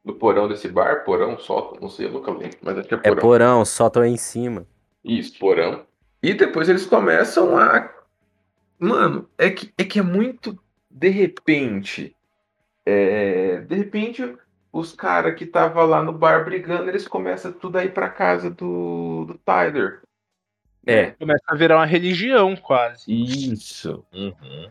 [SPEAKER 4] no porão desse bar, porão, sótão, não sei, eu nunca lembro, mas acho que é
[SPEAKER 2] É
[SPEAKER 4] porão.
[SPEAKER 2] porão, sótão aí em cima.
[SPEAKER 4] Isso, porão. E depois eles começam a. Mano, é que é, que é muito de repente. É, de repente, os caras que estavam lá no bar brigando, eles começam tudo a ir pra casa do, do Tyler.
[SPEAKER 2] É.
[SPEAKER 1] Começa a virar uma religião, quase.
[SPEAKER 4] Isso.
[SPEAKER 3] Uhum.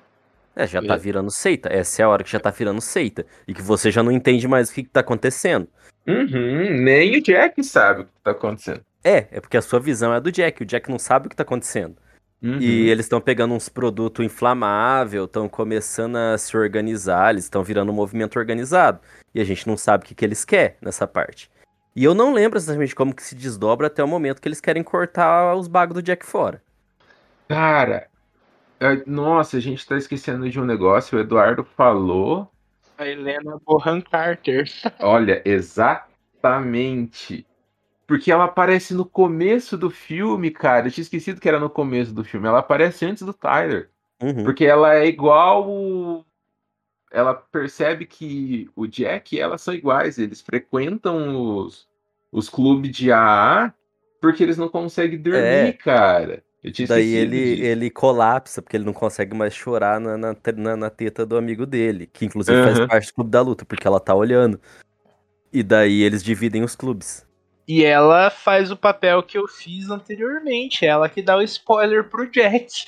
[SPEAKER 2] É, já tá virando seita. Essa é a hora que já tá virando seita. E que você já não entende mais o que, que tá acontecendo.
[SPEAKER 4] Uhum, nem o Jack sabe o que tá acontecendo.
[SPEAKER 2] É, é porque a sua visão é a do Jack. O Jack não sabe o que tá acontecendo.
[SPEAKER 4] Uhum.
[SPEAKER 2] E eles estão pegando uns produtos inflamáveis, estão começando a se organizar, eles estão virando um movimento organizado. E a gente não sabe o que, que eles querem nessa parte. E eu não lembro exatamente como que se desdobra até o momento que eles querem cortar os bagos do Jack fora.
[SPEAKER 4] Cara, nossa, a gente tá esquecendo de um negócio. O Eduardo falou.
[SPEAKER 1] A Helena Bohan Carter.
[SPEAKER 4] Olha, exatamente. Porque ela aparece no começo do filme, cara. Eu tinha esquecido que era no começo do filme. Ela aparece antes do Tyler.
[SPEAKER 2] Uhum.
[SPEAKER 4] Porque ela é igual. o- Ela percebe que o Jack e ela são iguais. Eles frequentam os, os clubes de AA porque eles não conseguem dormir,
[SPEAKER 2] É.
[SPEAKER 4] cara. Eu tinha
[SPEAKER 2] Daí ele,
[SPEAKER 4] disso.
[SPEAKER 2] ele colapsa, porque ele não consegue mais chorar na, na, na- na teta do amigo dele, que inclusive faz
[SPEAKER 4] Aham.
[SPEAKER 2] parte do clube da luta, porque ela tá olhando. E daí eles dividem os clubes.
[SPEAKER 1] E ela faz o papel que eu fiz anteriormente. Ela que dá o spoiler pro Jack.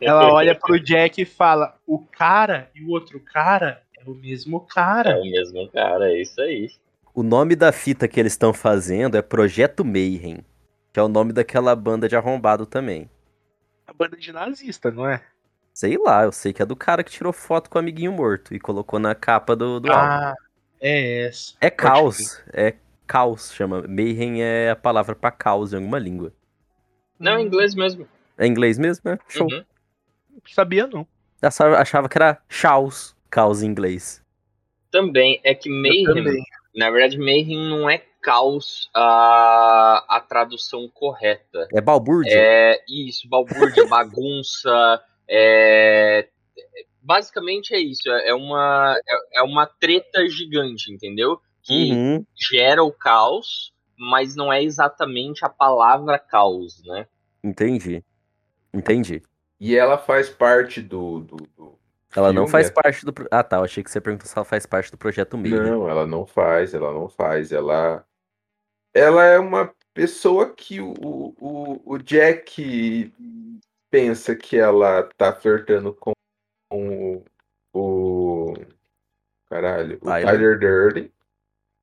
[SPEAKER 1] Ela olha pro Jack e fala: o cara e o outro cara é o mesmo
[SPEAKER 3] É
[SPEAKER 1] cara.
[SPEAKER 3] o mesmo cara, é isso aí.
[SPEAKER 2] O nome da fita que eles estão fazendo é Projeto Mayhem, que é o nome daquela banda de arrombado também.
[SPEAKER 1] A banda de nazista, não é?
[SPEAKER 2] Sei lá, eu sei que é do cara que tirou foto com o amiguinho morto e colocou na capa do, do álbum.
[SPEAKER 1] Ah, é essa.
[SPEAKER 2] É caos, é caos, chama. Mayhem é a palavra pra caos em alguma língua.
[SPEAKER 3] Não, em inglês mesmo.
[SPEAKER 2] É inglês mesmo, né? Show.
[SPEAKER 3] Uhum.
[SPEAKER 1] Sabia não.
[SPEAKER 2] Eu achava que era chaos, caos em inglês.
[SPEAKER 3] Também, é que
[SPEAKER 1] Eu
[SPEAKER 3] Mayhem,
[SPEAKER 1] também.
[SPEAKER 3] Na verdade, Mayhem não é caos a, a tradução correta.
[SPEAKER 2] É balbúrdia?
[SPEAKER 3] É isso, balbúrdia, bagunça, é... Basicamente é isso, é uma, é, é uma treta gigante, entendeu? Que
[SPEAKER 2] Uhum.
[SPEAKER 3] gera o caos, mas não é exatamente a palavra caos, né?
[SPEAKER 2] Entendi. Entendi.
[SPEAKER 4] E ela faz parte do. do, do
[SPEAKER 2] Ela não faz parte do. Ah, tá. Eu achei que você perguntou se ela faz parte do projeto Mayhem.
[SPEAKER 4] Não, ela não faz, ela não faz. Ela, ela é uma pessoa que o, o, o Jack pensa que ela tá flertando com o, o caralho, o
[SPEAKER 2] Tyler.
[SPEAKER 4] Tyler Durden.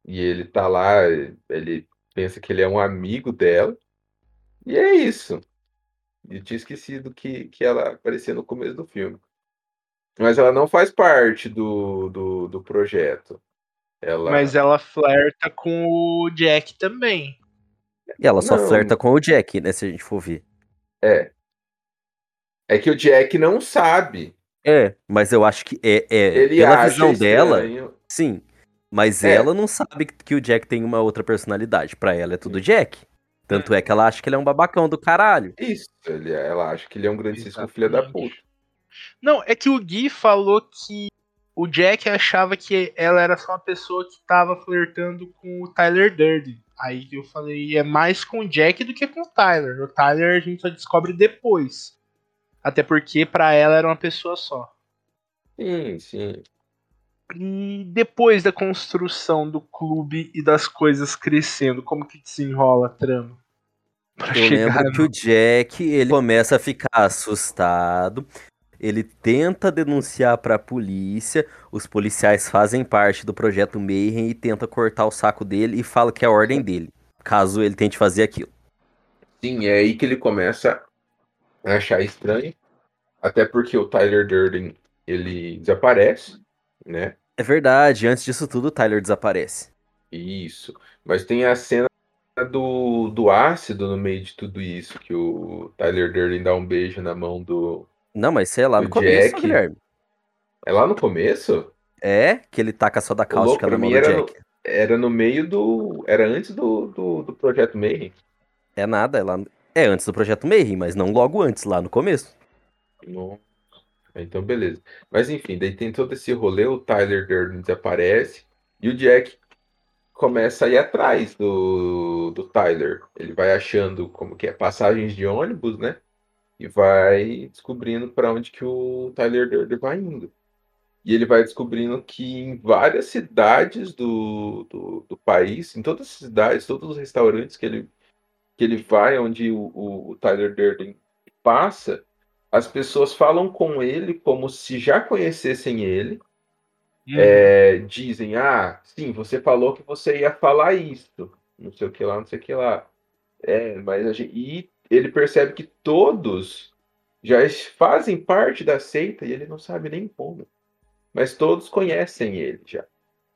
[SPEAKER 4] E ele tá lá, ele pensa que ele é um amigo dela. E é isso. Eu tinha esquecido que, que ela aparecia no começo do filme. Mas ela não faz parte do, do, do projeto. Ela...
[SPEAKER 1] Mas ela flerta com o Jack também.
[SPEAKER 2] E ela só
[SPEAKER 4] Não.
[SPEAKER 2] flerta com o Jack, né? Se a gente for ver.
[SPEAKER 4] É. É que o Jack não sabe.
[SPEAKER 2] É, mas eu acho que é, é
[SPEAKER 4] Ele
[SPEAKER 2] pela
[SPEAKER 4] acha
[SPEAKER 2] visão dela,
[SPEAKER 4] estranho.
[SPEAKER 2] sim. Mas
[SPEAKER 4] É.
[SPEAKER 2] ela não sabe que o Jack tem uma outra personalidade. Pra ela é tudo Jack. Tanto é que ela acha que ele é um babacão do caralho.
[SPEAKER 4] Isso, ele, ela acha que ele é um grandíssimo filho da puta.
[SPEAKER 1] Não, é que o Gui falou que o Jack achava que ela era só uma pessoa que tava flertando com o Tyler Durden. Aí que eu falei, é mais com o Jack do que com o Tyler. O Tyler a gente só descobre depois. Até porque pra ela era uma pessoa só.
[SPEAKER 4] Sim, sim.
[SPEAKER 1] E depois da construção do clube e das coisas crescendo, como que desenrola a trama? Pra
[SPEAKER 2] Eu
[SPEAKER 1] chegar
[SPEAKER 2] lembro que o Jack, ele começa a ficar assustado. Ele tenta denunciar pra polícia. Os policiais fazem parte do projeto Mayhem e tenta cortar o saco dele e fala que é a ordem dele, caso ele tente fazer aquilo.
[SPEAKER 4] Sim, é aí que ele começa a achar estranho. Até porque o Tyler Durden, ele desaparece, né?
[SPEAKER 2] É verdade, antes disso tudo, o Tyler desaparece.
[SPEAKER 4] Isso. Mas tem a cena do, do ácido no meio de tudo isso, que o Tyler Durden dá um beijo na mão do.
[SPEAKER 2] Não, mas sei lá, no
[SPEAKER 4] O
[SPEAKER 2] começo,
[SPEAKER 4] Jack.
[SPEAKER 2] Guilherme.
[SPEAKER 4] É lá no começo?
[SPEAKER 2] É, que ele taca só da cáustica na mão do
[SPEAKER 4] era no-
[SPEAKER 2] Jack.
[SPEAKER 4] Era no meio do. Era antes do, do, do Projeto Mayhem.
[SPEAKER 2] É nada, é lá. É antes do projeto Mayhem, mas não logo antes, lá no começo.
[SPEAKER 4] Então, beleza. Mas enfim, daí tem todo esse rolê, o Tyler Durden desaparece e o Jack começa a ir atrás do, do Tyler. Ele vai achando como que é passagens de ônibus, né? E vai descobrindo para onde que o Tyler Durden vai indo. E ele vai descobrindo que em várias cidades do, do, do país, em todas as cidades, todos os restaurantes que ele, que ele vai, onde o, o, o Tyler Durden passa, as pessoas falam com ele como se já conhecessem ele.
[SPEAKER 1] Hum,
[SPEAKER 4] É, dizem, ah, sim, você falou que você ia falar isso. Não sei o que lá, não sei o que lá. É, mas a gente... E ele percebe que todos já fazem parte da seita e ele não sabe nem como. Mas todos conhecem ele já.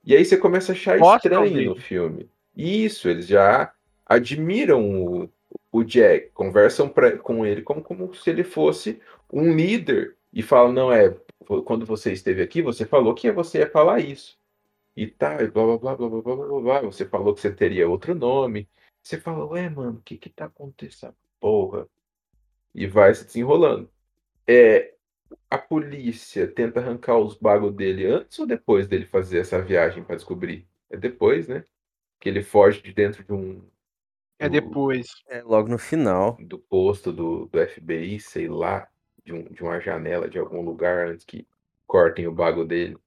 [SPEAKER 4] E aí você começa a achar
[SPEAKER 1] Mostra
[SPEAKER 4] estranho no filme. Isso, eles já admiram o, o Jack, conversam pra, com ele como, como se ele fosse um líder e falam: não, é, quando você esteve aqui, você falou que você ia falar isso. E tá, e blá blá blá blá blá blá blá. Você falou que você teria outro nome. Você fala, ué, mano, o que que tá acontecendo? Porra. E vai se desenrolando. É, a polícia tenta arrancar os bagos dele antes ou depois dele fazer essa viagem pra descobrir? É depois, né? Que ele foge de dentro de um.
[SPEAKER 1] É
[SPEAKER 4] do-
[SPEAKER 1] depois.
[SPEAKER 2] É logo no final.
[SPEAKER 4] do posto do, do FBI, sei lá, de, um, de uma janela de algum lugar antes que cortem o bago dele.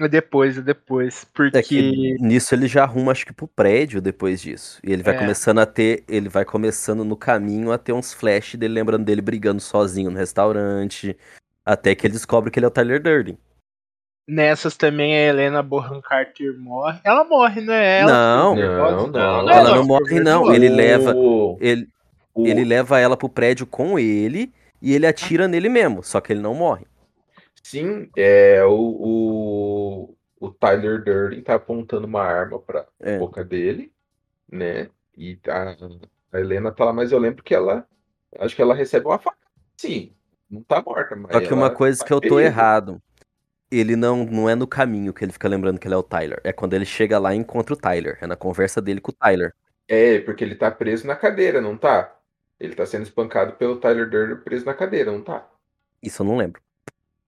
[SPEAKER 1] É depois, é depois.
[SPEAKER 2] É que
[SPEAKER 1] Porque.
[SPEAKER 2] nisso ele já arruma, acho que pro prédio depois disso. E ele vai
[SPEAKER 1] É.
[SPEAKER 2] começando a ter. Ele vai começando no caminho a ter uns flash dele lembrando dele brigando sozinho no restaurante. Até que ele descobre que ele é o Tyler Durden.
[SPEAKER 1] Nessas também a Helena Bonham Carter morre. Ela morre, né? Ela
[SPEAKER 2] Não.
[SPEAKER 4] Não, não.
[SPEAKER 2] Ela
[SPEAKER 1] não,
[SPEAKER 2] não morre, não. Ele leva.
[SPEAKER 4] O-
[SPEAKER 2] Ele,
[SPEAKER 4] o-
[SPEAKER 2] ele leva ela pro prédio com ele e ele atira nele mesmo. Só que ele não morre.
[SPEAKER 4] Sim, é o, o, o Tyler Durden tá apontando uma arma pra
[SPEAKER 2] É.
[SPEAKER 4] boca dele, né? E a, a Helena tá lá, mas eu lembro que ela. Acho que ela recebe uma faca. Sim, não tá morta, mas.
[SPEAKER 2] Só que uma coisa
[SPEAKER 4] tá
[SPEAKER 2] que eu tô
[SPEAKER 4] perigo.
[SPEAKER 2] errado. Ele não, não é no caminho que ele fica lembrando que ele é o Tyler. É quando ele chega lá e encontra o Tyler. É na conversa dele com o Tyler.
[SPEAKER 4] É, porque ele tá preso na cadeira, não tá? Ele tá sendo espancado pelo Tyler Durden preso na cadeira, não tá?
[SPEAKER 2] Isso eu não lembro.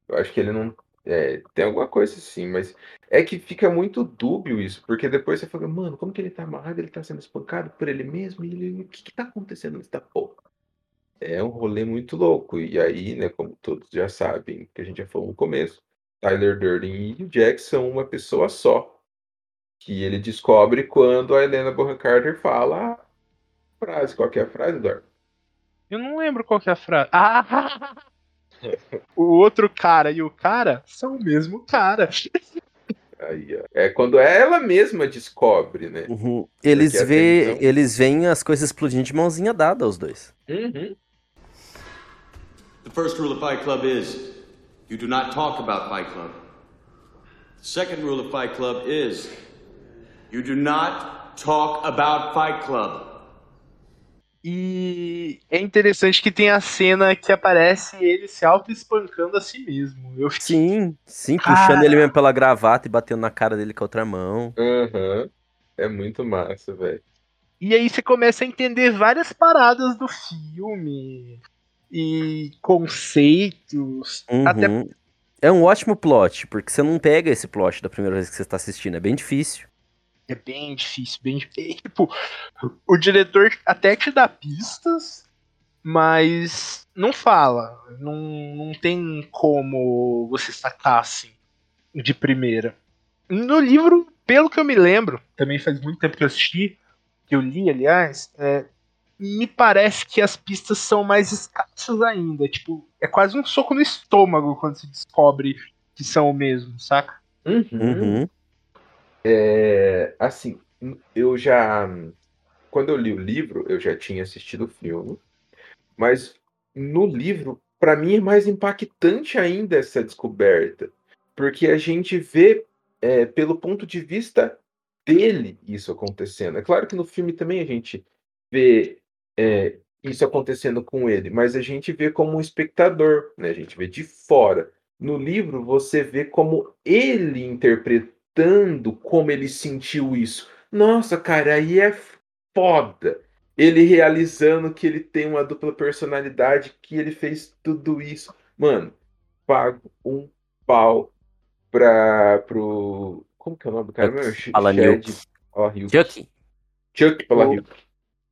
[SPEAKER 4] Eu acho que ele não. É, tem alguma coisa assim, mas é que fica muito dúbio isso, porque depois você fala, mano, como que ele tá amarrado? Ele tá sendo espancado por ele mesmo? E ele, o que que tá acontecendo nessa porra? É um rolê muito louco. E aí, né, como todos já sabem, que a gente já falou no começo, Tyler Durden e o Jack são uma pessoa só. Que ele descobre quando a Helena Bonham Carter fala a frase. Qual que é a frase, Dor?
[SPEAKER 1] Eu não lembro qual que é a frase. Ah! o outro cara e o cara são o mesmo cara.
[SPEAKER 4] Aí. É quando ela mesma descobre, né?
[SPEAKER 2] Uhum. Eles,
[SPEAKER 4] Porque
[SPEAKER 2] vê,
[SPEAKER 4] então-
[SPEAKER 2] eles veem as coisas explodindo de mãozinha dada, os dois.
[SPEAKER 4] Uhum.
[SPEAKER 5] The first rule of Fight Club is you do not talk about Fight Club. The second rule of Fight Club is you do not talk about Fight Club.
[SPEAKER 1] E é interessante que tem a cena que aparece ele se auto-espancando a si mesmo. Eu fiquei,
[SPEAKER 2] Sim, sim,
[SPEAKER 1] Cara.
[SPEAKER 2] puxando ele mesmo pela gravata e batendo na cara dele com a outra mão.
[SPEAKER 4] Aham. É muito massa, velho.
[SPEAKER 1] E aí você começa a entender várias paradas do filme e conceitos.
[SPEAKER 2] Uhum.
[SPEAKER 1] Até
[SPEAKER 2] É um ótimo plot, porque você não pega esse plot da primeira vez que você está assistindo, é bem difícil.
[SPEAKER 1] É bem difícil, bem difícil. Tipo, o diretor até te dá pistas, mas não fala. Não, não tem como você sacar assim de primeira. No livro, pelo que eu me lembro, também faz muito tempo que eu assisti, que eu li, aliás, é, me parece que as pistas são mais escassas ainda. Tipo, é quase um soco no estômago quando se descobre que são o mesmo, saca?
[SPEAKER 4] Uhum.
[SPEAKER 2] Uhum.
[SPEAKER 4] É, assim, eu já. Quando eu li o livro, eu já tinha assistido o filme, mas no livro, para mim, é mais impactante ainda essa descoberta, porque a gente vê é, pelo ponto de vista dele isso acontecendo. É claro que no filme também a gente vê é, isso acontecendo com ele, mas a gente vê como um espectador, né? A gente vê de fora. No livro, você vê como ele interpretando como ele sentiu isso. Nossa, cara, aí é foda. Ele realizando que ele tem uma dupla personalidade, que ele fez tudo isso. Mano, pago um pau pra, pro. Como que é o nome do cara
[SPEAKER 2] Palahniuk.
[SPEAKER 4] Chad Palahniuk.
[SPEAKER 2] Chuck,
[SPEAKER 4] Chuck Palahniuk.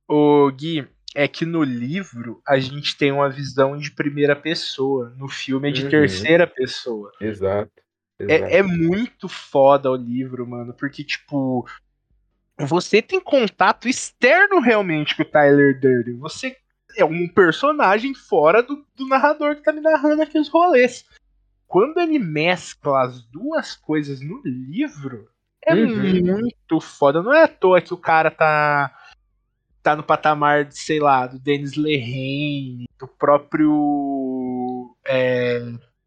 [SPEAKER 1] O Gui, é que no livro a gente tem uma visão de primeira pessoa, no filme é de
[SPEAKER 4] Uhum.
[SPEAKER 1] terceira pessoa.
[SPEAKER 4] Exato.
[SPEAKER 1] É, é muito foda o livro, mano, porque, tipo, você tem contato externo realmente com o Tyler Durden. Você é um personagem fora do, do narrador que tá me narrando aqueles rolês. Quando ele mescla as duas coisas no livro, é
[SPEAKER 4] Uhum.
[SPEAKER 1] muito foda. Não é à toa que o cara tá tá no patamar de, sei lá, do Dennis Lehane, do próprio é,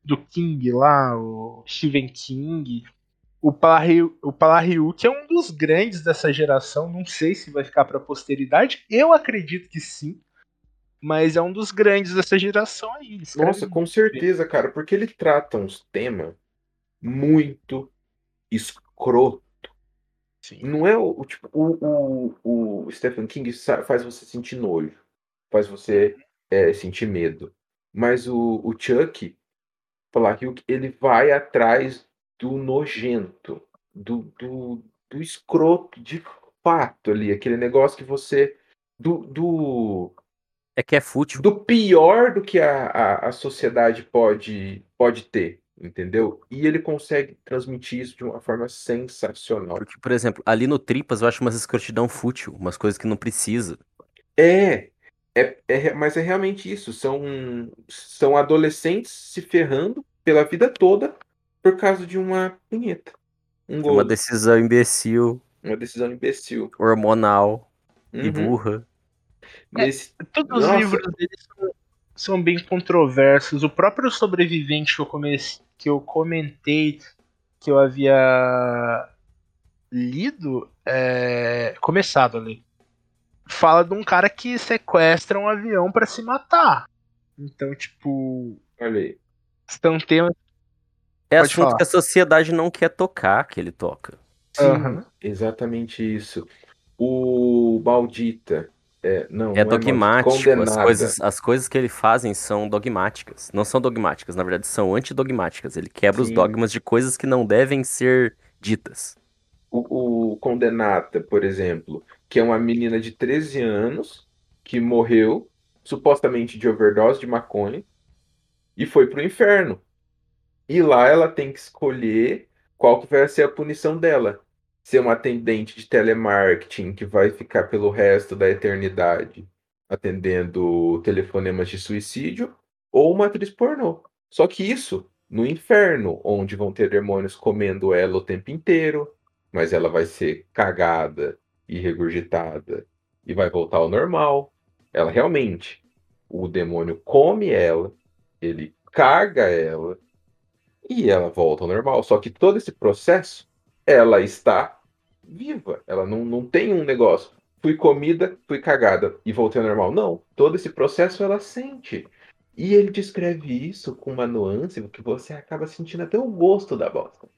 [SPEAKER 1] do King lá, o Stephen King. O Palahniuk é um dos grandes dessa geração. Não sei se vai ficar pra posteridade. Eu acredito que sim. Mas é um dos grandes dessa geração aí.
[SPEAKER 4] Nossa, com certeza, cara, porque ele trata uns temas muito escroto.
[SPEAKER 1] Sim.
[SPEAKER 4] Não é o, o tipo, o, o, o Stephen King faz você sentir nojo, faz você é, sentir medo. Mas o, o Chuck Palahniuk, ele vai atrás do nojento, do, do, do escroto de fato ali, aquele negócio que você. Do, do,
[SPEAKER 2] é que é fútil.
[SPEAKER 4] do pior do que a, a, a sociedade pode, pode ter, entendeu? E ele consegue transmitir isso de uma forma sensacional.
[SPEAKER 2] Porque, por exemplo, ali no Tripas eu acho umas escrotidão fútil, umas coisas que não precisa.
[SPEAKER 4] É, é, é, mas é realmente isso. São, são adolescentes se ferrando pela vida toda por causa de uma punheta. Um gol,
[SPEAKER 2] Uma decisão imbecil,
[SPEAKER 4] uma decisão imbecil.
[SPEAKER 2] hormonal e
[SPEAKER 4] Uhum.
[SPEAKER 2] burra.
[SPEAKER 4] Nesse,
[SPEAKER 1] Todos os
[SPEAKER 4] Nossa.
[SPEAKER 1] livros dele são, são bem controversos. O próprio sobrevivente que eu, comece, que eu comentei que eu havia lido, é, começado a ler, fala de um cara que sequestra um avião pra se matar. Então, tipo,
[SPEAKER 4] olha aí.
[SPEAKER 1] são temas.
[SPEAKER 2] É
[SPEAKER 1] Pode
[SPEAKER 2] assunto
[SPEAKER 1] falar.
[SPEAKER 2] que a sociedade não quer tocar, que ele toca.
[SPEAKER 4] Sim,
[SPEAKER 1] Aham.
[SPEAKER 4] exatamente isso. O Maldita. É, não,
[SPEAKER 2] É
[SPEAKER 4] não Maldita,
[SPEAKER 2] dogmático. As
[SPEAKER 4] Condenada.
[SPEAKER 2] coisas, as coisas que ele fazem são dogmáticas. Não são dogmáticas, na verdade, são antidogmáticas. Ele quebra os
[SPEAKER 4] Sim.
[SPEAKER 2] dogmas de coisas que não devem ser ditas.
[SPEAKER 4] O, o Condenata, por exemplo, que é uma menina de 13 anos que morreu supostamente de overdose de maconha, e foi pro inferno. E lá ela tem que escolher qual que vai ser a punição dela. Ser uma atendente de telemarketing que vai ficar pelo resto da eternidade atendendo telefonemas de suicídio, ou uma atriz pornô. Só que isso no inferno, onde vão ter demônios comendo ela o tempo inteiro, mas ela vai ser cagada e regurgitada e vai voltar ao normal. Ela realmente, o demônio come ela, ele caga ela e ela volta ao normal. Só que todo esse processo, ela está viva. Ela não, não tem um negócio. Fui comida, fui cagada e voltei ao normal. Não. Todo esse processo ela sente. E ele descreve isso com uma nuance que você acaba sentindo até o gosto da bosta.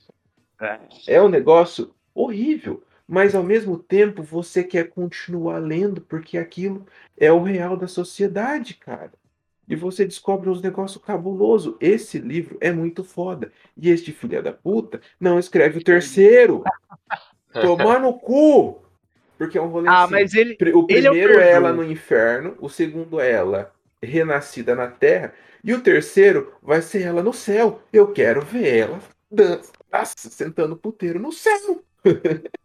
[SPEAKER 4] É um negócio horrível, mas ao mesmo tempo você quer continuar lendo porque aquilo é o real da sociedade, cara. E você descobre uns negócios cabuloso. Esse livro é muito foda. E este filho da puta não escreve o terceiro. Tomar no cu! Porque é um rolê
[SPEAKER 1] Ah,
[SPEAKER 4] assim.
[SPEAKER 1] mas ele.
[SPEAKER 4] O
[SPEAKER 1] ele é o
[SPEAKER 4] primeiro é ela no inferno, o segundo é ela renascida na terra, e o terceiro vai ser ela no céu. Eu quero ver ela dança, sentando puteiro no céu.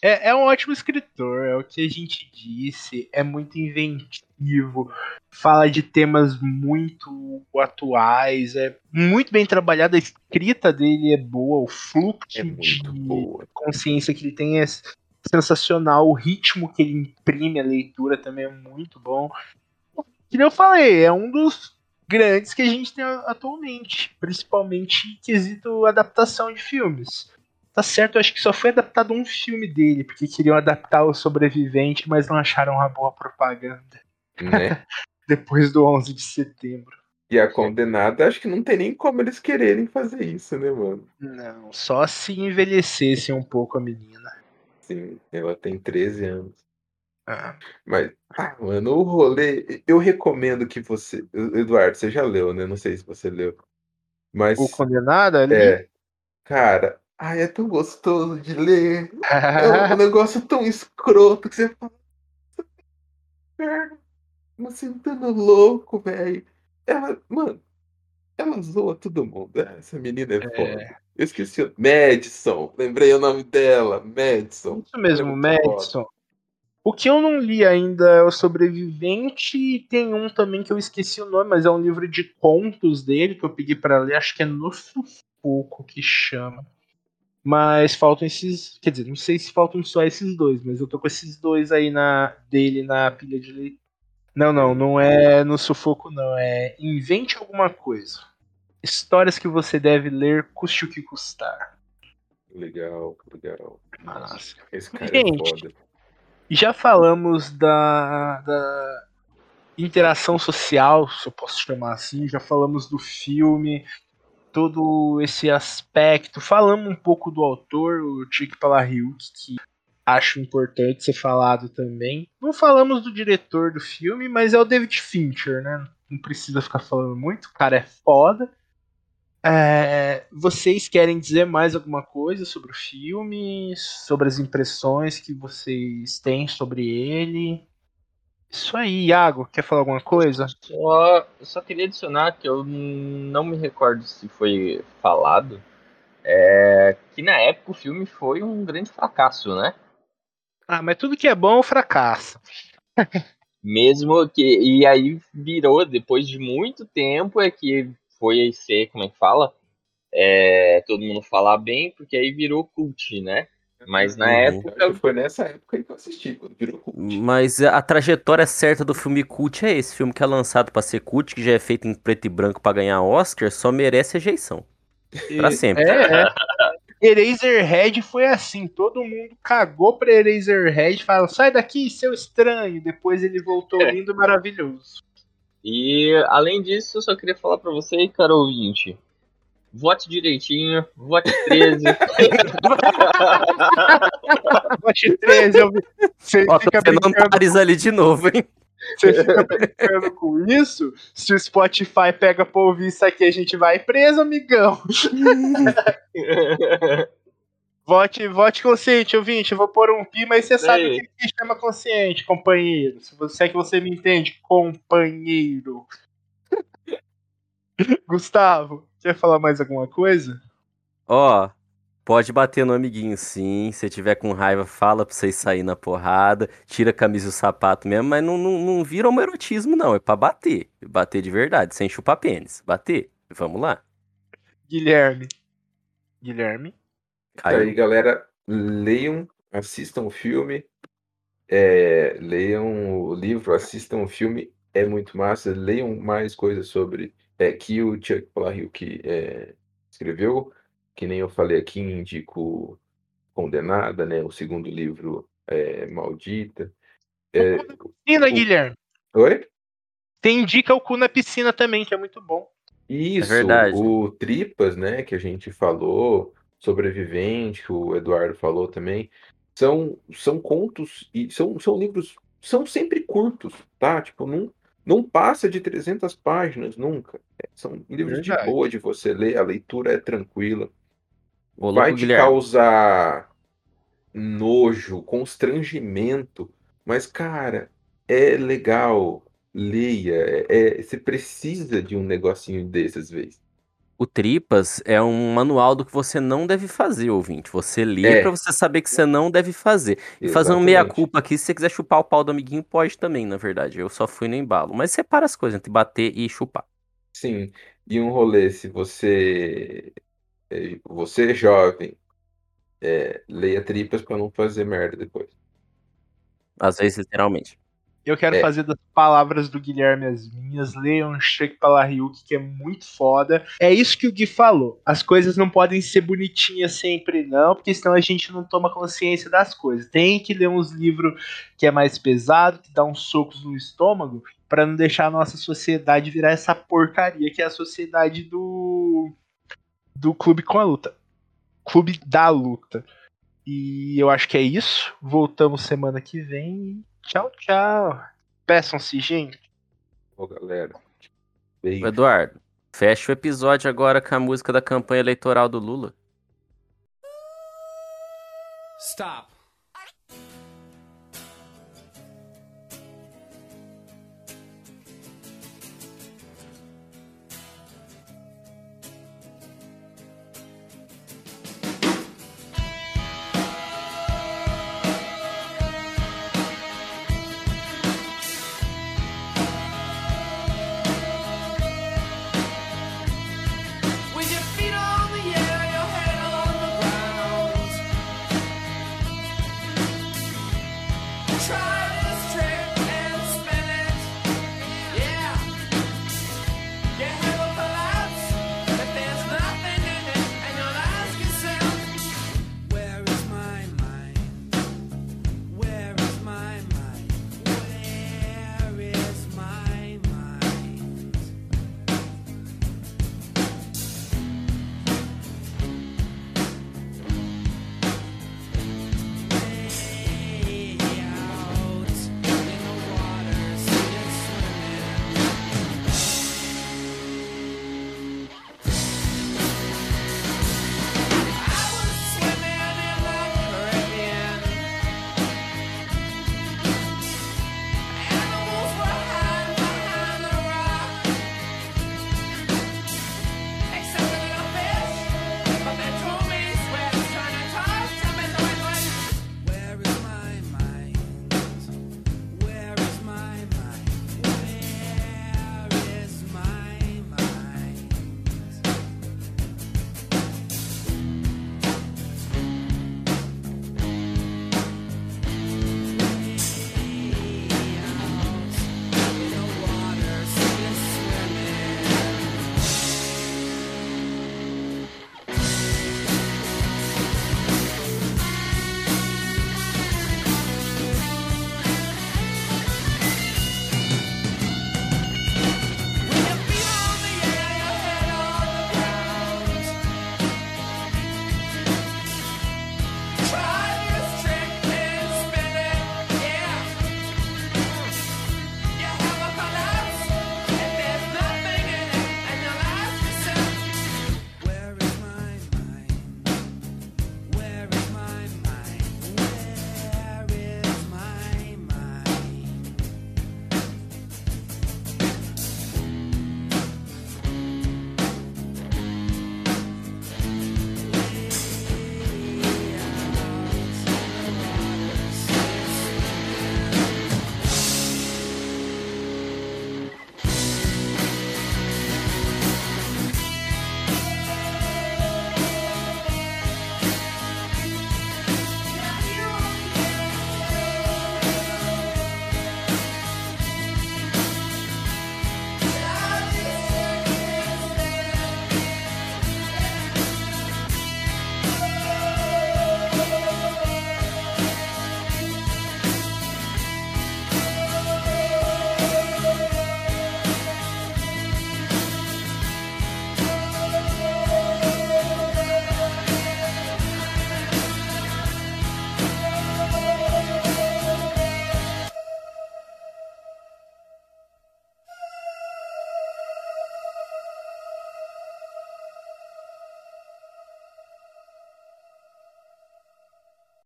[SPEAKER 1] É, é um ótimo escritor, é o que a gente disse, é muito inventivo, fala de temas muito atuais, é muito bem trabalhado, a escrita dele é boa, o fluxo
[SPEAKER 4] É
[SPEAKER 1] de
[SPEAKER 4] boa.
[SPEAKER 1] consciência que ele tem é sensacional, o ritmo que ele imprime a leitura também é muito bom. Que eu falei, é um dos grandes que a gente tem atualmente, principalmente em quesito adaptação de filmes. Tá certo, eu acho que só foi adaptado um filme dele, porque queriam adaptar o Sobrevivente, mas não acharam uma boa propaganda.
[SPEAKER 4] Né?
[SPEAKER 1] Depois do 11 de setembro.
[SPEAKER 4] E a condenada, acho que não tem nem como eles quererem fazer isso, né, mano?
[SPEAKER 1] Não, só se envelhecesse um pouco a menina.
[SPEAKER 4] Sim, ela tem 13 anos.
[SPEAKER 1] Ah,
[SPEAKER 4] Mas, ah, mano, o rolê, eu recomendo que você. Eduardo, você já leu, né? Não sei se você leu. Mas,
[SPEAKER 1] o condenado ali?
[SPEAKER 4] é. Cara, ai, é tão gostoso de ler. É um negócio tão escroto que você fala. Me sentando louco, velho. Ela, mano, ela zoa todo mundo. Ah, Essa menina é foda. Eu esqueci o. Madison, lembrei o nome dela, Madison.
[SPEAKER 1] Isso mesmo,
[SPEAKER 4] é
[SPEAKER 1] Madison. O que eu não li ainda é o Sobrevivente e tem um também que eu esqueci o nome, mas é um livro de contos dele que eu peguei pra ler, acho que é No Sufoco que chama. Mas faltam esses, quer dizer, não sei se faltam só esses dois, mas eu tô com esses dois aí na dele na pilha de leitura. Não, não, não é No Sufoco não, é Invente alguma coisa. Histórias que você deve ler, custe o que custar.
[SPEAKER 4] Legal, legal.
[SPEAKER 1] Nossa.
[SPEAKER 4] Esse cara
[SPEAKER 1] Gente,
[SPEAKER 4] é foda.
[SPEAKER 1] Já falamos da, da interação social, se eu posso chamar assim, já falamos do filme, todo esse aspecto. Falamos um pouco do autor, o Chick Palahniuk, que acho importante ser falado também. Não falamos do diretor do filme, mas é o David Fincher, né? Não precisa ficar falando muito, o cara é foda. É, vocês querem dizer mais alguma coisa sobre o filme, sobre as impressões que vocês têm sobre ele? Isso aí, Iago, quer falar alguma coisa?
[SPEAKER 3] Só, só queria adicionar que eu não me recordo se foi falado, é, que na época o filme foi um grande fracasso, né?
[SPEAKER 1] Ah, mas tudo que é bom é fracasso.
[SPEAKER 3] Mesmo que. E aí virou, depois de muito tempo, é que foi ser, como é que fala? É, todo mundo falar bem, porque aí virou cult, né? Mas na
[SPEAKER 2] Uhum.
[SPEAKER 3] época.
[SPEAKER 4] Acho que foi nessa época aí que eu assisti, quando virou cult.
[SPEAKER 2] Mas a trajetória certa do filme cult é esse. Filme que é lançado pra ser cult, que já é feito em preto e branco pra ganhar Oscar, só merece rejeição. Pra sempre.
[SPEAKER 1] É, é. Eraserhead foi assim, todo mundo cagou pra Eraserhead, falou, sai daqui, seu estranho. Depois ele voltou lindo e maravilhoso.
[SPEAKER 3] E além disso, eu só queria falar pra você, cara ouvinte. Vote direitinho, vote 13.
[SPEAKER 1] Vote 13, eu... você
[SPEAKER 2] Ó,
[SPEAKER 1] fica brincando
[SPEAKER 2] ali de novo, hein?
[SPEAKER 1] Você fica brincando com isso? Se o Spotify pega pra ouvir isso aqui, a gente vai preso, amigão. Vote, vote consciente, ouvinte. Eu vou pôr um pi, mas você sabe o
[SPEAKER 3] Ei.
[SPEAKER 1] que que chama consciente, companheiro. Se você é que você me entende, companheiro. Gustavo, quer falar mais alguma coisa?
[SPEAKER 2] Ó, pode bater no amiguinho sim. Se tiver com raiva, fala pra vocês sair na porrada. Tira a camisa e o sapato mesmo, mas não, não, não vira homoerotismo, não. É pra bater. Bater de verdade, sem chupar pênis. Bater. Vamos lá.
[SPEAKER 1] Guilherme. Guilherme.
[SPEAKER 2] Caiu.
[SPEAKER 4] Aí, galera, leiam, assistam o filme, é, leiam o livro, assistam o filme, é muito massa. Leiam mais coisas sobre é, que o Chuck Palahniuk que é, escreveu, que nem eu falei aqui, indico Condenada, né? O segundo livro é Maldita. É,
[SPEAKER 1] Piscina,
[SPEAKER 4] o-
[SPEAKER 1] Guilherme.
[SPEAKER 4] oi?
[SPEAKER 1] Tem indica o cu na piscina também, que é muito bom.
[SPEAKER 4] Isso,
[SPEAKER 2] verdade.
[SPEAKER 4] o Tripas, né, que a gente falou, Sobrevivente, que o Eduardo falou também, são, são contos e são, são livros, são sempre curtos, tá? Tipo, não, não passa de 300 páginas nunca. São livros de
[SPEAKER 1] Verdade.
[SPEAKER 4] boa de você ler, a leitura é tranquila.
[SPEAKER 2] Ô,
[SPEAKER 4] Vai te
[SPEAKER 2] Guilherme.
[SPEAKER 4] causar nojo, constrangimento, mas, cara, é legal. Leia, é, é- você precisa de um negocinho desse às vezes.
[SPEAKER 2] O Tripas é um manual do que você não deve fazer, ouvinte. Você lê
[SPEAKER 4] É.
[SPEAKER 2] pra você saber que você não deve fazer. E
[SPEAKER 4] Exatamente.
[SPEAKER 2] meia-culpa aqui, se você quiser chupar o pau do amiguinho, pode também, na verdade. Eu só fui no embalo. Mas separa as coisas entre bater e chupar.
[SPEAKER 4] Sim, e um rolê, se você é, você é jovem, é, leia tripas pra não fazer merda depois.
[SPEAKER 2] Às vezes, literalmente.
[SPEAKER 1] Eu quero
[SPEAKER 4] É.
[SPEAKER 1] fazer das palavras do Guilherme as minhas. Leiam Chuck Palahniuk, que é muito foda. É isso que o Gui falou. As coisas não podem ser bonitinhas sempre, não, porque senão a gente não toma consciência das coisas. Tem que ler uns livros que é mais pesado, que dá uns socos no estômago, pra não deixar a nossa sociedade virar essa porcaria que é a sociedade do do clube com a luta. Clube da luta. E eu acho que é isso. Voltamos semana que vem. Tchau, tchau. Peçam-se, gente.
[SPEAKER 4] Ô, galera. Beijo.
[SPEAKER 2] Eduardo, fecha o episódio agora com a música da campanha eleitoral do Lula.
[SPEAKER 6] Stop.